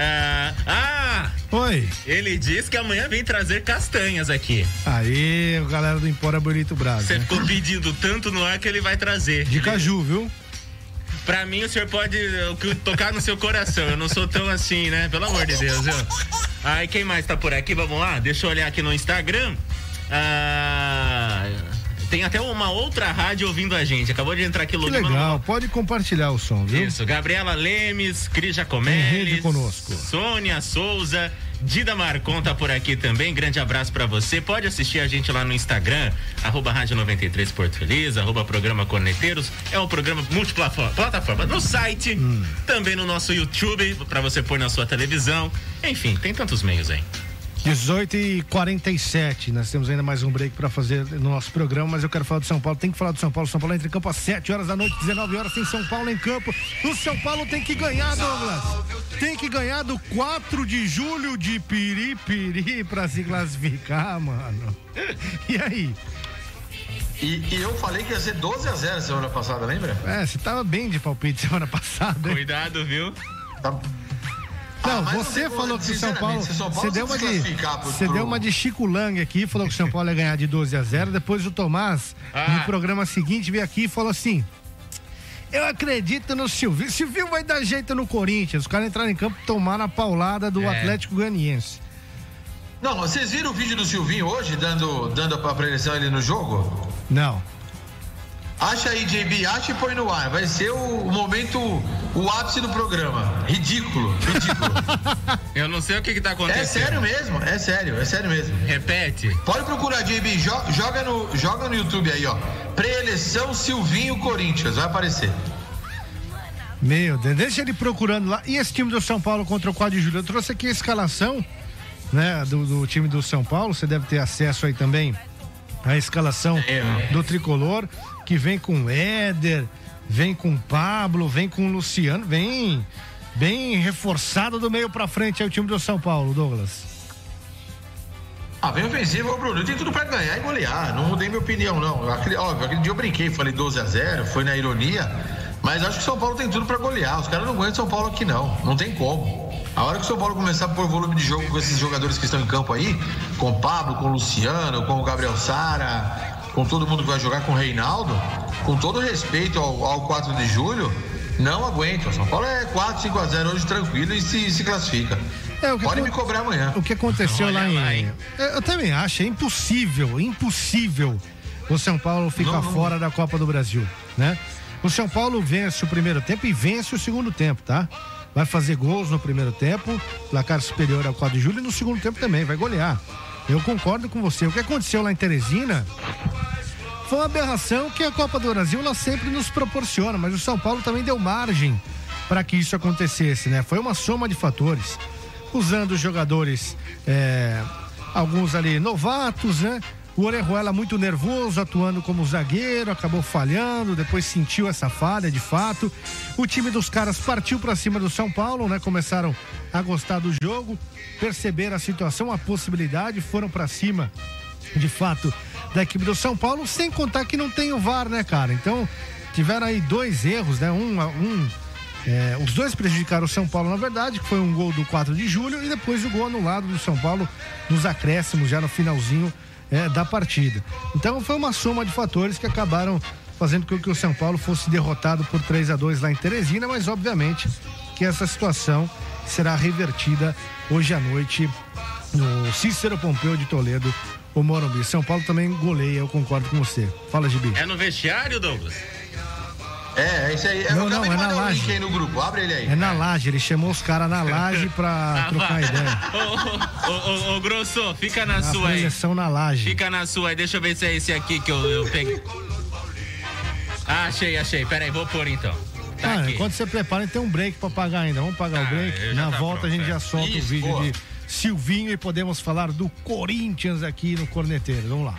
Ah, ah, Oi. ele diz que amanhã vem trazer castanhas aqui. Aí, galera do Empora Bonito Brasil. Você né? ficou pedindo tanto no ar que ele vai trazer. De caju, viu? Pra mim, o senhor pode tocar no seu coração. Eu não sou tão assim, né? Pelo amor de Deus, viu? Aí, quem mais tá por aqui? Vamos lá? Deixa eu olhar aqui no Instagram. Ah, tem até uma outra rádio ouvindo a gente. Acabou de entrar aqui Que logo. legal, pode compartilhar o som, viu? Isso, Gabriela Lemes, Cris Jacomelli, conosco. Sônia Souza, Dida Marcon tá por aqui também. Grande abraço pra você. Pode assistir a gente lá no Instagram, arroba Rádio 93 Porto Feliz, arroba programa Corneteiros. É um programa multiplataforma. Plataforma no site, Hum. também no nosso YouTube, pra você pôr na sua televisão. Enfim, tem tantos meios aí. 18 e 47 nós temos ainda mais um break para fazer no nosso programa, mas eu quero falar do São Paulo. Tem que falar do São Paulo. São Paulo entra em campo às 7 horas da noite, 19 horas. Tem São Paulo em campo. O São Paulo tem que ganhar, Douglas. Tem que ganhar do 4 de julho de Piripiri para se classificar, mano. *laughs* E aí? E, e eu falei que ia ser 12 a 0 semana passada, lembra? É, você tava bem de palpite semana passada. hein? Cuidado, viu? Não, Ah, não você como, falou que o São Paulo. São Paulo Você deu uma de. Você pro- deu uma de Chico Lang aqui, falou que o São Paulo ia ganhar de 12 a 0. Depois o Tomás, Ah. no programa seguinte, veio aqui e falou assim. Eu acredito no Silvio. Silvio vai dar jeito no Corinthians. Os caras entraram em campo e tomaram a paulada do É. Atlético Ganiense. Não, vocês viram o vídeo do Silvinho hoje, dando, dando a preleção ele no jogo? Não. Acha aí, JB, acha e põe no ar. Vai ser o, o momento, o ápice do programa. Ridículo, ridículo. *laughs* Eu não sei o que que tá acontecendo. é sério mesmo, é sério, é sério mesmo. Repete. Pode procurar, JB, jo- joga no, joga no YouTube aí, ó. Preeleição Silvinho Corinthians, vai aparecer. Meu Deus, deixa ele procurando lá. E esse time do São Paulo contra o 4 de julho? Eu trouxe aqui a escalação, né, do, do time do São Paulo. Você deve ter acesso aí também à escalação do tricolor, que vem com Éder, vem com Pablo, vem com Luciano, vem bem reforçado do meio pra frente aí o time do São Paulo, Douglas. Ah, bem ofensivo, Bruno, tem tudo pra ganhar e golear. Não mudei minha opinião, não. Aquele, óbvio, aquele dia eu brinquei, falei 12 a 0 foi na ironia. Mas acho que o São Paulo tem tudo pra golear. Os caras não aguentam São Paulo aqui, não. Não tem como. A hora que o São Paulo começar a pôr volume de jogo com esses jogadores que estão em campo aí, com o Pablo, com o Luciano, com o Gabriel Sara, com todo mundo que vai jogar com o Reinaldo, com todo respeito ao, ao 4 de julho, não aguenta. O São Paulo é 4, 5 a 0 hoje tranquilo e se, se classifica. É, o que Pode me cobrar amanhã. O que aconteceu Olha lá em. lá, hein? Eu, eu também acho, é impossível, impossível o São Paulo ficar Não, não. fora da Copa do Brasil, né? O São Paulo vence o primeiro tempo e vence o segundo tempo, tá? Vai fazer gols no primeiro tempo, placar superior ao 4 de julho e no segundo tempo também, vai golear. Eu concordo com você. O que aconteceu lá em Teresina foi uma aberração que a Copa do Brasil ela sempre nos proporciona, mas o São Paulo também deu margem para que isso acontecesse, né? Foi uma soma de fatores, usando jogadores, é, alguns ali novatos, né? O Orejuela muito nervoso, atuando como zagueiro, acabou falhando, depois sentiu essa falha de fato. O time dos caras partiu para cima do São Paulo, né? Começaram a gostar do jogo, perceberam a situação, a possibilidade, foram para cima de fato da equipe do São Paulo, sem contar que não tem o VAR, né, cara? Então, tiveram aí dois erros, né? Um, um é, os dois prejudicaram o São Paulo, na verdade, que foi um gol do 4 de julho e depois o gol anulado do São Paulo nos acréscimos, já no finalzinho é, da partida. Então, foi uma soma de fatores que acabaram fazendo com que o São Paulo fosse derrotado por 3 a 2 lá em Teresina, mas obviamente que essa situação será revertida hoje à noite no Cícero Pompeu de Toledo, o Morumbi. São Paulo também goleia, eu concordo com você. Fala, Gibi. É no vestiário, Douglas? É, É isso aí. Não, Eu não, acabei é na o laje. link aí no grupo. Abre ele aí. É na laje, ele chamou os caras na laje *laughs* pra trocar ideia. Ô, ô, ô, ô, Grosso, fica na A sua aí. projeção na laje. Fica na sua aí. Deixa eu ver se é esse aqui que eu, eu peguei. Ah, achei, achei. Pera aí, vou pôr então. Tá Ah, enquanto você prepara, tem um break pra pagar ainda. Vamos pagar o Ah, break. eu já Na tá volta a pronto, gente é. já solta o Isso, vídeo porra. de Silvinho e podemos falar do Corinthians aqui no Corneteiro. Vamos lá.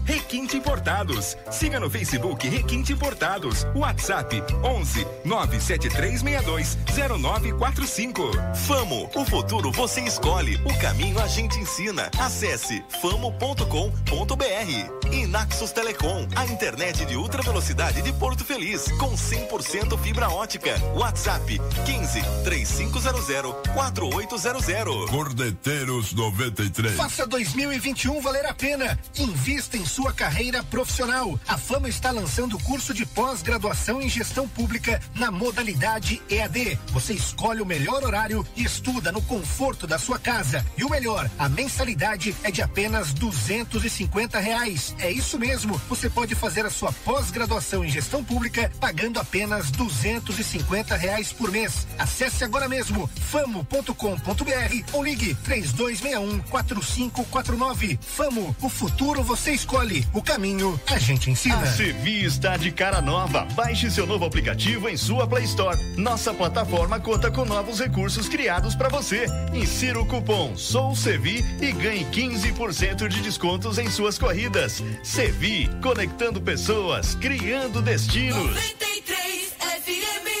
Requinte Importados. Siga no Facebook Requinte Importados. WhatsApp 11 97362 0945. Famo, o futuro você escolhe, o caminho a gente ensina. Acesse famo.com.br. E Naxos Telecom, a internet de ultra velocidade de Porto Feliz, com 100% fibra ótica. WhatsApp 15 3500 4800. Cordeteiros 93. Faça 2021 valer a pena. Invista em sua carreira profissional. A Fama está lançando o curso de pós-graduação em gestão pública na modalidade EAD. Você escolhe o melhor horário e estuda no conforto da sua casa. E o melhor, a mensalidade é de apenas duzentos e reais. É isso mesmo. Você pode fazer a sua pós-graduação em gestão pública pagando apenas duzentos e reais por mês. Acesse agora mesmo famo.com.br ou ligue três dois um quatro cinco quatro nove. Famo, o futuro você escolhe, o caminho a gente ensina. A Sevi está de cara nova. Baixe seu novo aplicativo em sua Play Store. Nossa plataforma conta com novos recursos criados para você. Insira o cupom Sou Sevi e ganhe 15% de descontos em suas corridas. Sevi, conectando pessoas, criando destinos. 93 FM.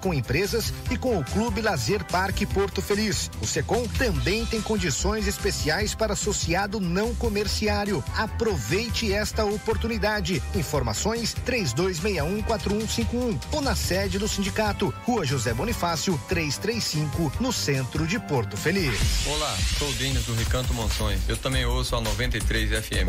com empresas e com o Clube Lazer Parque Porto Feliz. O Secom também tem condições especiais para associado não comerciário. Aproveite esta oportunidade. Informações 32614151 ou na sede do sindicato, Rua José Bonifácio, 335, no centro de Porto Feliz. Olá, sou o Denis do Recanto Monções. Eu também ouço a 93 FM.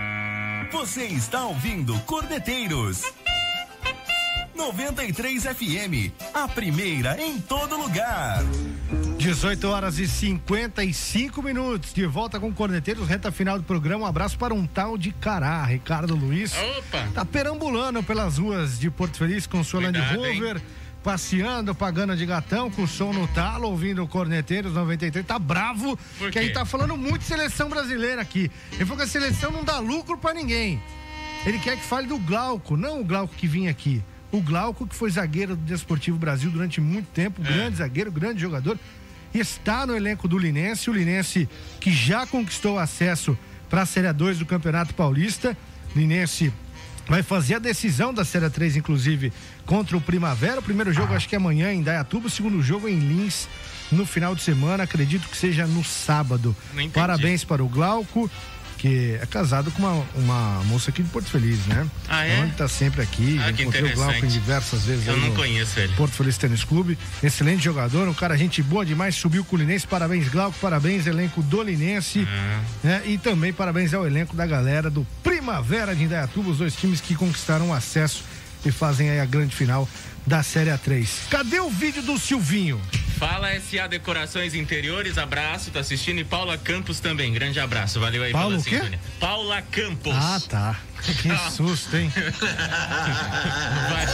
Você está ouvindo Corneteiros. 93 FM, a primeira em todo lugar. 18 horas e 55 minutos. De volta com Corneteiros, reta final do programa. Um abraço para um tal de Cará, Ricardo Luiz. Opa! Tá perambulando pelas ruas de Porto Feliz com sua Land Cuidado, hein? Passeando, pagando de gatão, com o som no talo, ouvindo o Corneteiros 93. Tá bravo, que aí tá falando muito de seleção brasileira aqui. Ele falou que a seleção não dá lucro pra ninguém. Ele quer que fale do Glauco, não o Glauco que vinha aqui. O Glauco, que foi zagueiro do Desportivo Brasil durante muito tempo, É. grande zagueiro, grande jogador, está no elenco do Linense. O Linense que já conquistou acesso para a Série 2 do Campeonato Paulista. Linense vai fazer a decisão da Série 3, inclusive, contra o Primavera. O primeiro jogo acho que é amanhã em Dayatuba, o segundo jogo em Lins no final de semana, acredito que seja no sábado. Parabéns para o Glauco, que é casado com uma, uma moça aqui de Porto Feliz, né? Ah, é? Ele tá sempre aqui. Ah, que Encontrei o Glauco diversas vezes. Eu não conheço ele. Porto Feliz Tênis Clube. Excelente jogador, um cara gente boa demais, subiu com o Linense. Parabéns, Glauco, parabéns, elenco do Linense. Ah. né? E também parabéns ao elenco da galera do Primavera de Indaiatuba, os dois times que conquistaram o acesso e fazem aí a grande final da Série A3. Cadê o vídeo do Silvinho? Fala SA Decorações Interiores, abraço, tá assistindo. E Paula Campos também, grande abraço. Valeu aí Paula pela quê? sintonia. Paula Campos. Ah, tá. Que susto, hein? Vai,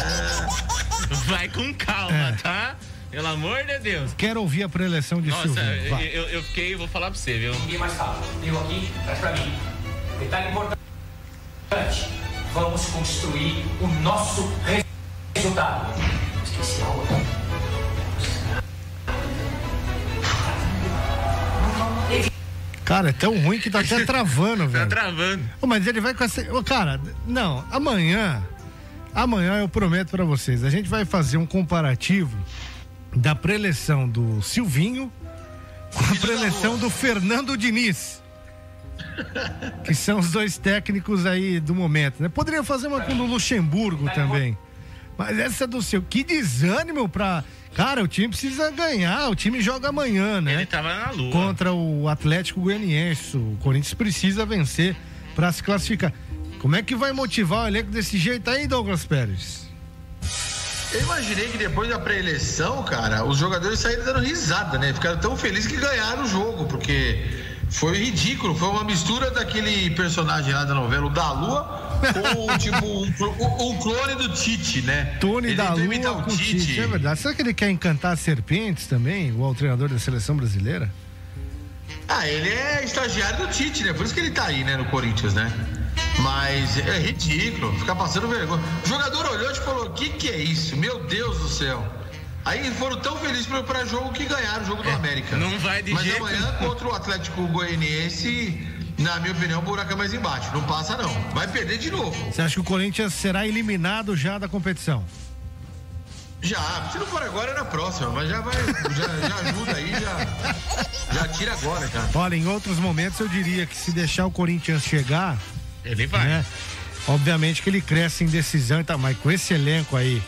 vai com calma, É. tá? Pelo amor de Deus. Quero ouvir a preleção de Nossa, Silvinho. eu, Vai. eu, eu fiquei, vou falar pra você, viu? Ninguém mais fala. Ligo aqui, traz pra mim. Detalhe importante. Vamos construir o nosso resultado. Esqueci a outra. Cara, é tão ruim que tá até *laughs* travando, velho. Tá travando. Ô, mas ele vai com essa. Ô, cara, não, amanhã. Amanhã eu prometo pra vocês, a gente vai fazer um comparativo da preleção do Silvinho com a preleção do Fernando Diniz. Que são os dois técnicos aí do momento, né? Poderia fazer uma com o do Luxemburgo também. Mas essa do seu, que desânimo pra. Cara, o time precisa ganhar, o time joga amanhã, né? Ele tava na lua. contra o Atlético Goianiense. O Corinthians precisa vencer para se classificar. Como é que vai motivar o elenco desse jeito aí, Douglas Pérez? Eu imaginei que depois da pré-eleição, cara, os jogadores saíram dando risada, né? Ficaram tão felizes que ganharam o jogo, porque foi ridículo. Foi uma mistura daquele personagem lá da novela, o da Lua, com *laughs* tipo um, um clone do Tite, né? Tony Ele da Lua com o Tite. É verdade. Será que ele quer encantar serpentes também, o treinador da seleção brasileira? Ah, ele é estagiário do Tite, né? Por isso que ele tá aí, né, no Corinthians, né? Mas é ridículo, ficar passando vergonha. O jogador olhou e falou: o que, que é isso? Meu Deus do céu. Aí foram tão felizes pra, pra jogo que ganharam o jogo do América. É, não vai de Mas jeito amanhã, nenhum. contra o Atlético Goianiense, na minha opinião, o buraco é mais embaixo. Não passa, não. Vai perder de novo. Você acha que o Corinthians será eliminado já da competição? Já, se não for agora, é na próxima. Mas já vai, já, já ajuda aí, já, já tira agora, cara. Olha, em outros momentos eu diria que se deixar o Corinthians chegar. Ele vai. Né, obviamente que ele cresce em decisão e tal, mas com esse elenco aí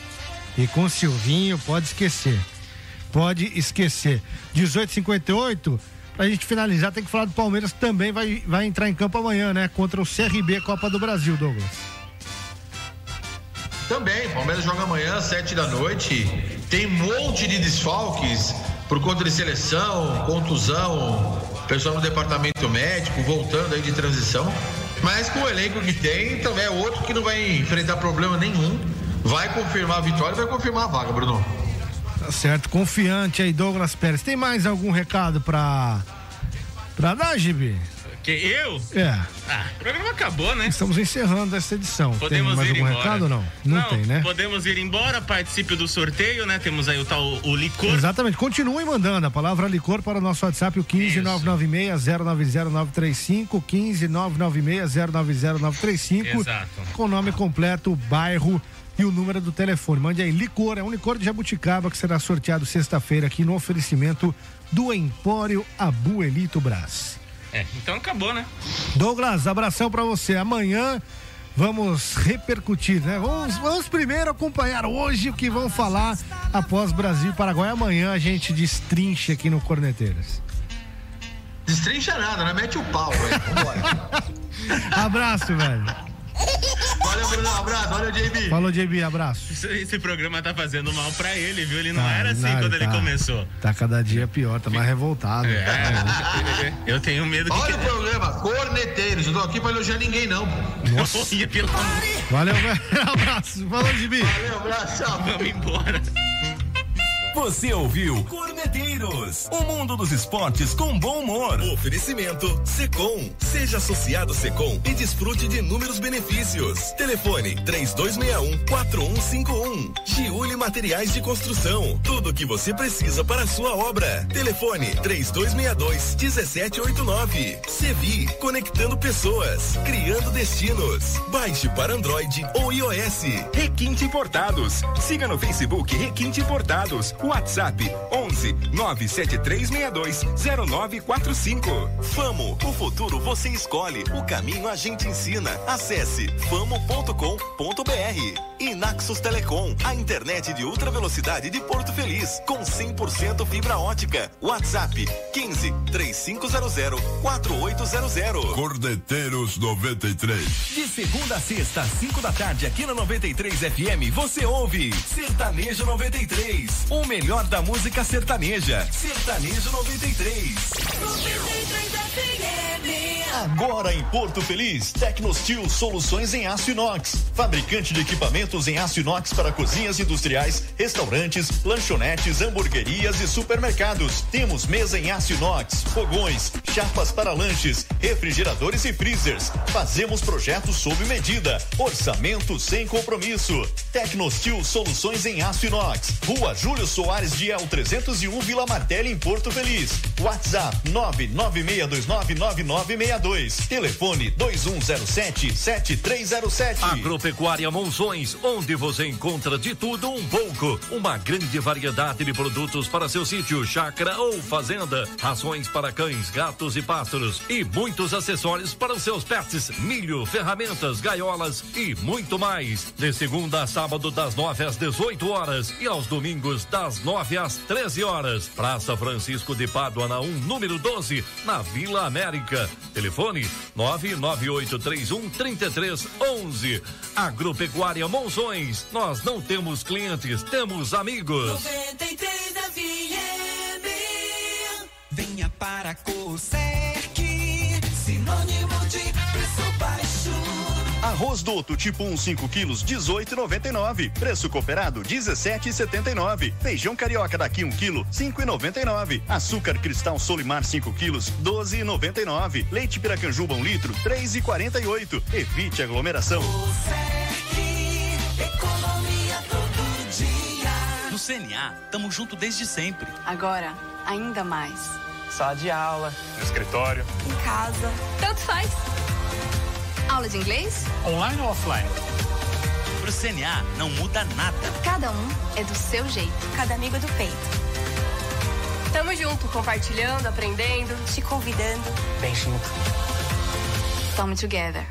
e com o Silvinho, pode esquecer. Pode esquecer. 1858, pra gente finalizar, tem que falar do Palmeiras também vai, vai entrar em campo amanhã, né? Contra o CRB Copa do Brasil, Douglas. Também, Palmeiras joga amanhã, sete da noite. Tem um monte de desfalques por conta de seleção, contusão, pessoal no departamento médico voltando aí de transição. Mas com o elenco que tem, também é outro que não vai enfrentar problema nenhum. Vai confirmar a vitória e vai confirmar a vaga, Bruno. Tá certo, confiante aí, Douglas Pérez. Tem mais algum recado pra, pra dar, Gibi? Que eu? É. Ah, o programa acabou, né? Estamos encerrando essa edição. Podemos tem mais ir algum embora. recado ou não? Não, tem, né? Podemos ir embora, participe do sorteio, né? Temos aí o tal o licor. Exatamente. Continuem mandando a palavra licor para o nosso WhatsApp, o 15996-090935, 15996-090935, Exato. com o nome completo, bairro e o número do telefone. Mande aí licor, é um licor de jabuticaba que será sorteado sexta-feira aqui no oferecimento do Empório Abuelito Brás. É, então acabou, né? Douglas, abração pra você. Amanhã vamos repercutir, né? Vamos, vamos primeiro acompanhar hoje o que vão falar após Brasil e Paraguai. Amanhã a gente destrincha aqui no Corneteiras. Destrincha nada, né? Mete o pau, velho. Vambora. *laughs* Abraço, velho. Valeu, Bruno. Um abraço. Valeu, JB. Falou, JB, abraço. Esse, esse programa tá fazendo mal pra ele, viu? Ele não Tá, era assim não, quando ele tá- começou. Tá cada dia pior, tá mais revoltado. É, *laughs* eu tenho medo que. Olha o programa, corneteiros. Eu tô aqui pra elogiar ninguém, não. pô. Nossa. *laughs* Olha, pelo amor. Valeu, velho. *laughs* Abraço. Falou, JB. Valeu, abraço. Vamos embora. Você ouviu Cordeteiros, o mundo dos esportes com bom humor. Oferecimento Secom. Seja associado Secom e desfrute de inúmeros benefícios. Telefone 3261 4151. Giuli Materiais de Construção. Tudo o que você precisa para a sua obra. Telefone 3262 1789. Sevi, conectando pessoas, criando destinos. Baixe para Android ou iOS. Requinte Importados. Siga no Facebook Requinte Importados. WhatsApp 11 97362 0945. Famo, o futuro você escolhe, o caminho a gente ensina. Acesse famo.com.br. E Naxos Telecom, a internet de ultra velocidade de Porto Feliz, com 100% fibra ótica. WhatsApp 15 3500 4800. Cordeteiros 93. De segunda a sexta, 5 da tarde, aqui na 93 FM, você ouve Sertanejo 93. O melhor da música sertaneja. Sertanejo 93. Agora em Porto Feliz, Tecnostil Soluções em Aço Inox. Fabricante de equipamentos em aço inox para cozinhas industriais, restaurantes, lanchonetes, hamburguerias e supermercados. Temos mesa em aço inox, fogões, chapas para lanches, refrigeradores e freezers. Fazemos projetos sob medida. Orçamento sem compromisso. Tecnostil Soluções em Aço Inox. Rua Júlio Soares de El 301 Vila Martelli em Porto Feliz. WhatsApp 996299962. Telefone 2107-7307. Agropecuária Monções, onde você encontra de tudo um pouco. Uma grande variedade de produtos para seu sítio, chácara ou fazenda. Rações para cães, gatos e pássaros. E muitos acessórios para os seus pets. Milho, ferramentas, gaiolas e muito mais. De segunda a sábado, das 9 às 18 horas. E aos domingos, das 9 às 13 horas. Praça Francisco de Pádua, na 1, número 12, na Vila América. Telefone 99831 3311. Agropecuária Monções. Nós não temos clientes, temos amigos. 93 FM. Venha para a Coserc, sinônimo. Arroz Douto tipo 1, 5 quilos, 18,99. Preço cooperado, 17,79. Feijão carioca daqui 1 quilo, 5,99. Açúcar cristal Solimar 5 quilos, 12,99. Leite Piracanjuba 1 litro, 3,48. Evite aglomeração. Economia todo dia. No CNA, tamo junto desde sempre. Agora, ainda mais. Sala de aula, no escritório. Em casa. Tanto faz. Aula de inglês? Online ou offline? Pro CNA, não muda nada. Cada um é do seu jeito. Cada amigo é do peito. Tamo junto, compartilhando, aprendendo, te convidando. Bem junto. Tamo together.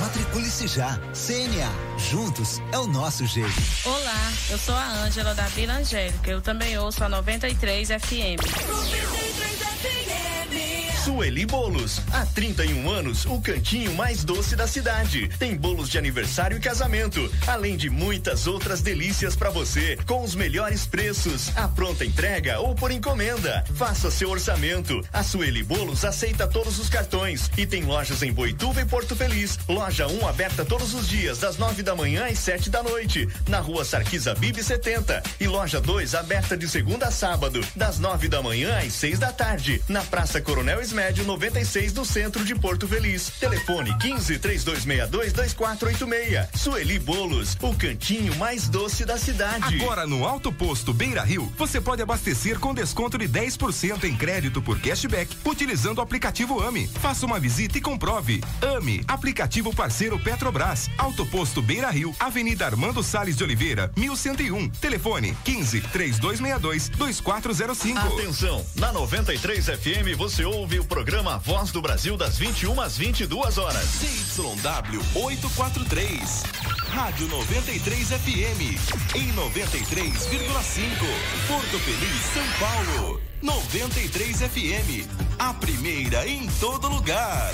Matricule-se já. CNA. Juntos é o nosso jeito. Olá, eu sou a Ângela da Vila Angélica. Eu também ouço a 93 FM. Sueli Bolos. Há 31 anos, o cantinho mais doce da cidade. Tem bolos de aniversário e casamento, além de muitas outras delícias para você, com os melhores preços, a pronta entrega ou por encomenda. Faça seu orçamento. A Sueli Bolos aceita todos os cartões e tem lojas em Boituva e Porto Feliz. Loja 1 aberta todos os dias, das 9 da manhã às 7 da noite, na rua Sarquisa Bibi 70. E loja 2 aberta de segunda a sábado, das 9 da manhã às 6 da tarde, na Praça Coronel Médio 96 do centro de Porto Feliz. Telefone 15 3262 2486. Sueli Bolos, o cantinho mais doce da cidade. Agora no Alto Posto Beira Rio, você pode abastecer com desconto de 10% em crédito por cashback, utilizando o aplicativo AME. Faça uma visita e comprove. AME, aplicativo parceiro Petrobras. Alto Posto Beira Rio, Avenida Armando Salles de Oliveira, 1101. Telefone 15 3262 2405. Atenção, na 93 FM você ouve o programa Voz do Brasil das 21 às 22 horas. CYW 843. Rádio 93 FM. Em 93,5. Porto Feliz, São Paulo. 93 FM. A primeira em todo lugar.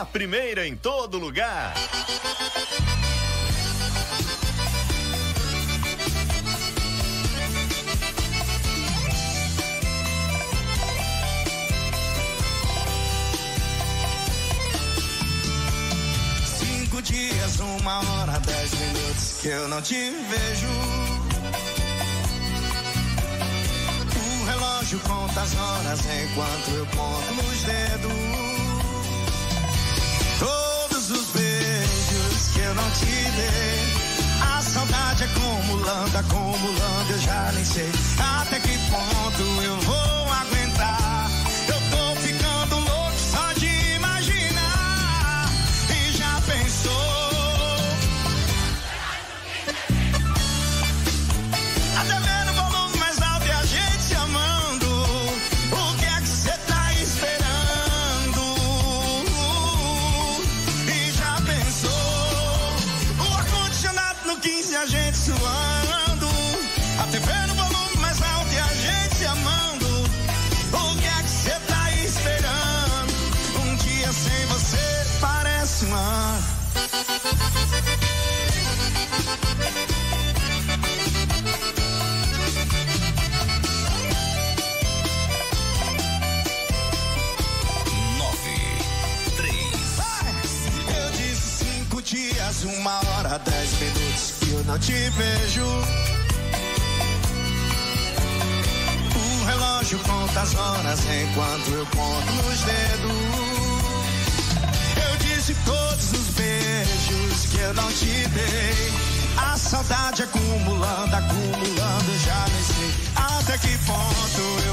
A primeira em todo lugar. Cinco dias, uma hora, dez minutos que eu não te vejo. O relógio conta as horas enquanto eu conto nos dedos. Eu não te dei. A saudade acumulando, acumulando, eu já nem sei até que ponto eu vou aguentar. Dez minutos que eu não te vejo. O relógio conta as horas enquanto eu conto nos dedos. Eu disse todos os beijos que eu não te dei. A saudade acumulando, acumulando, já nem sei até que ponto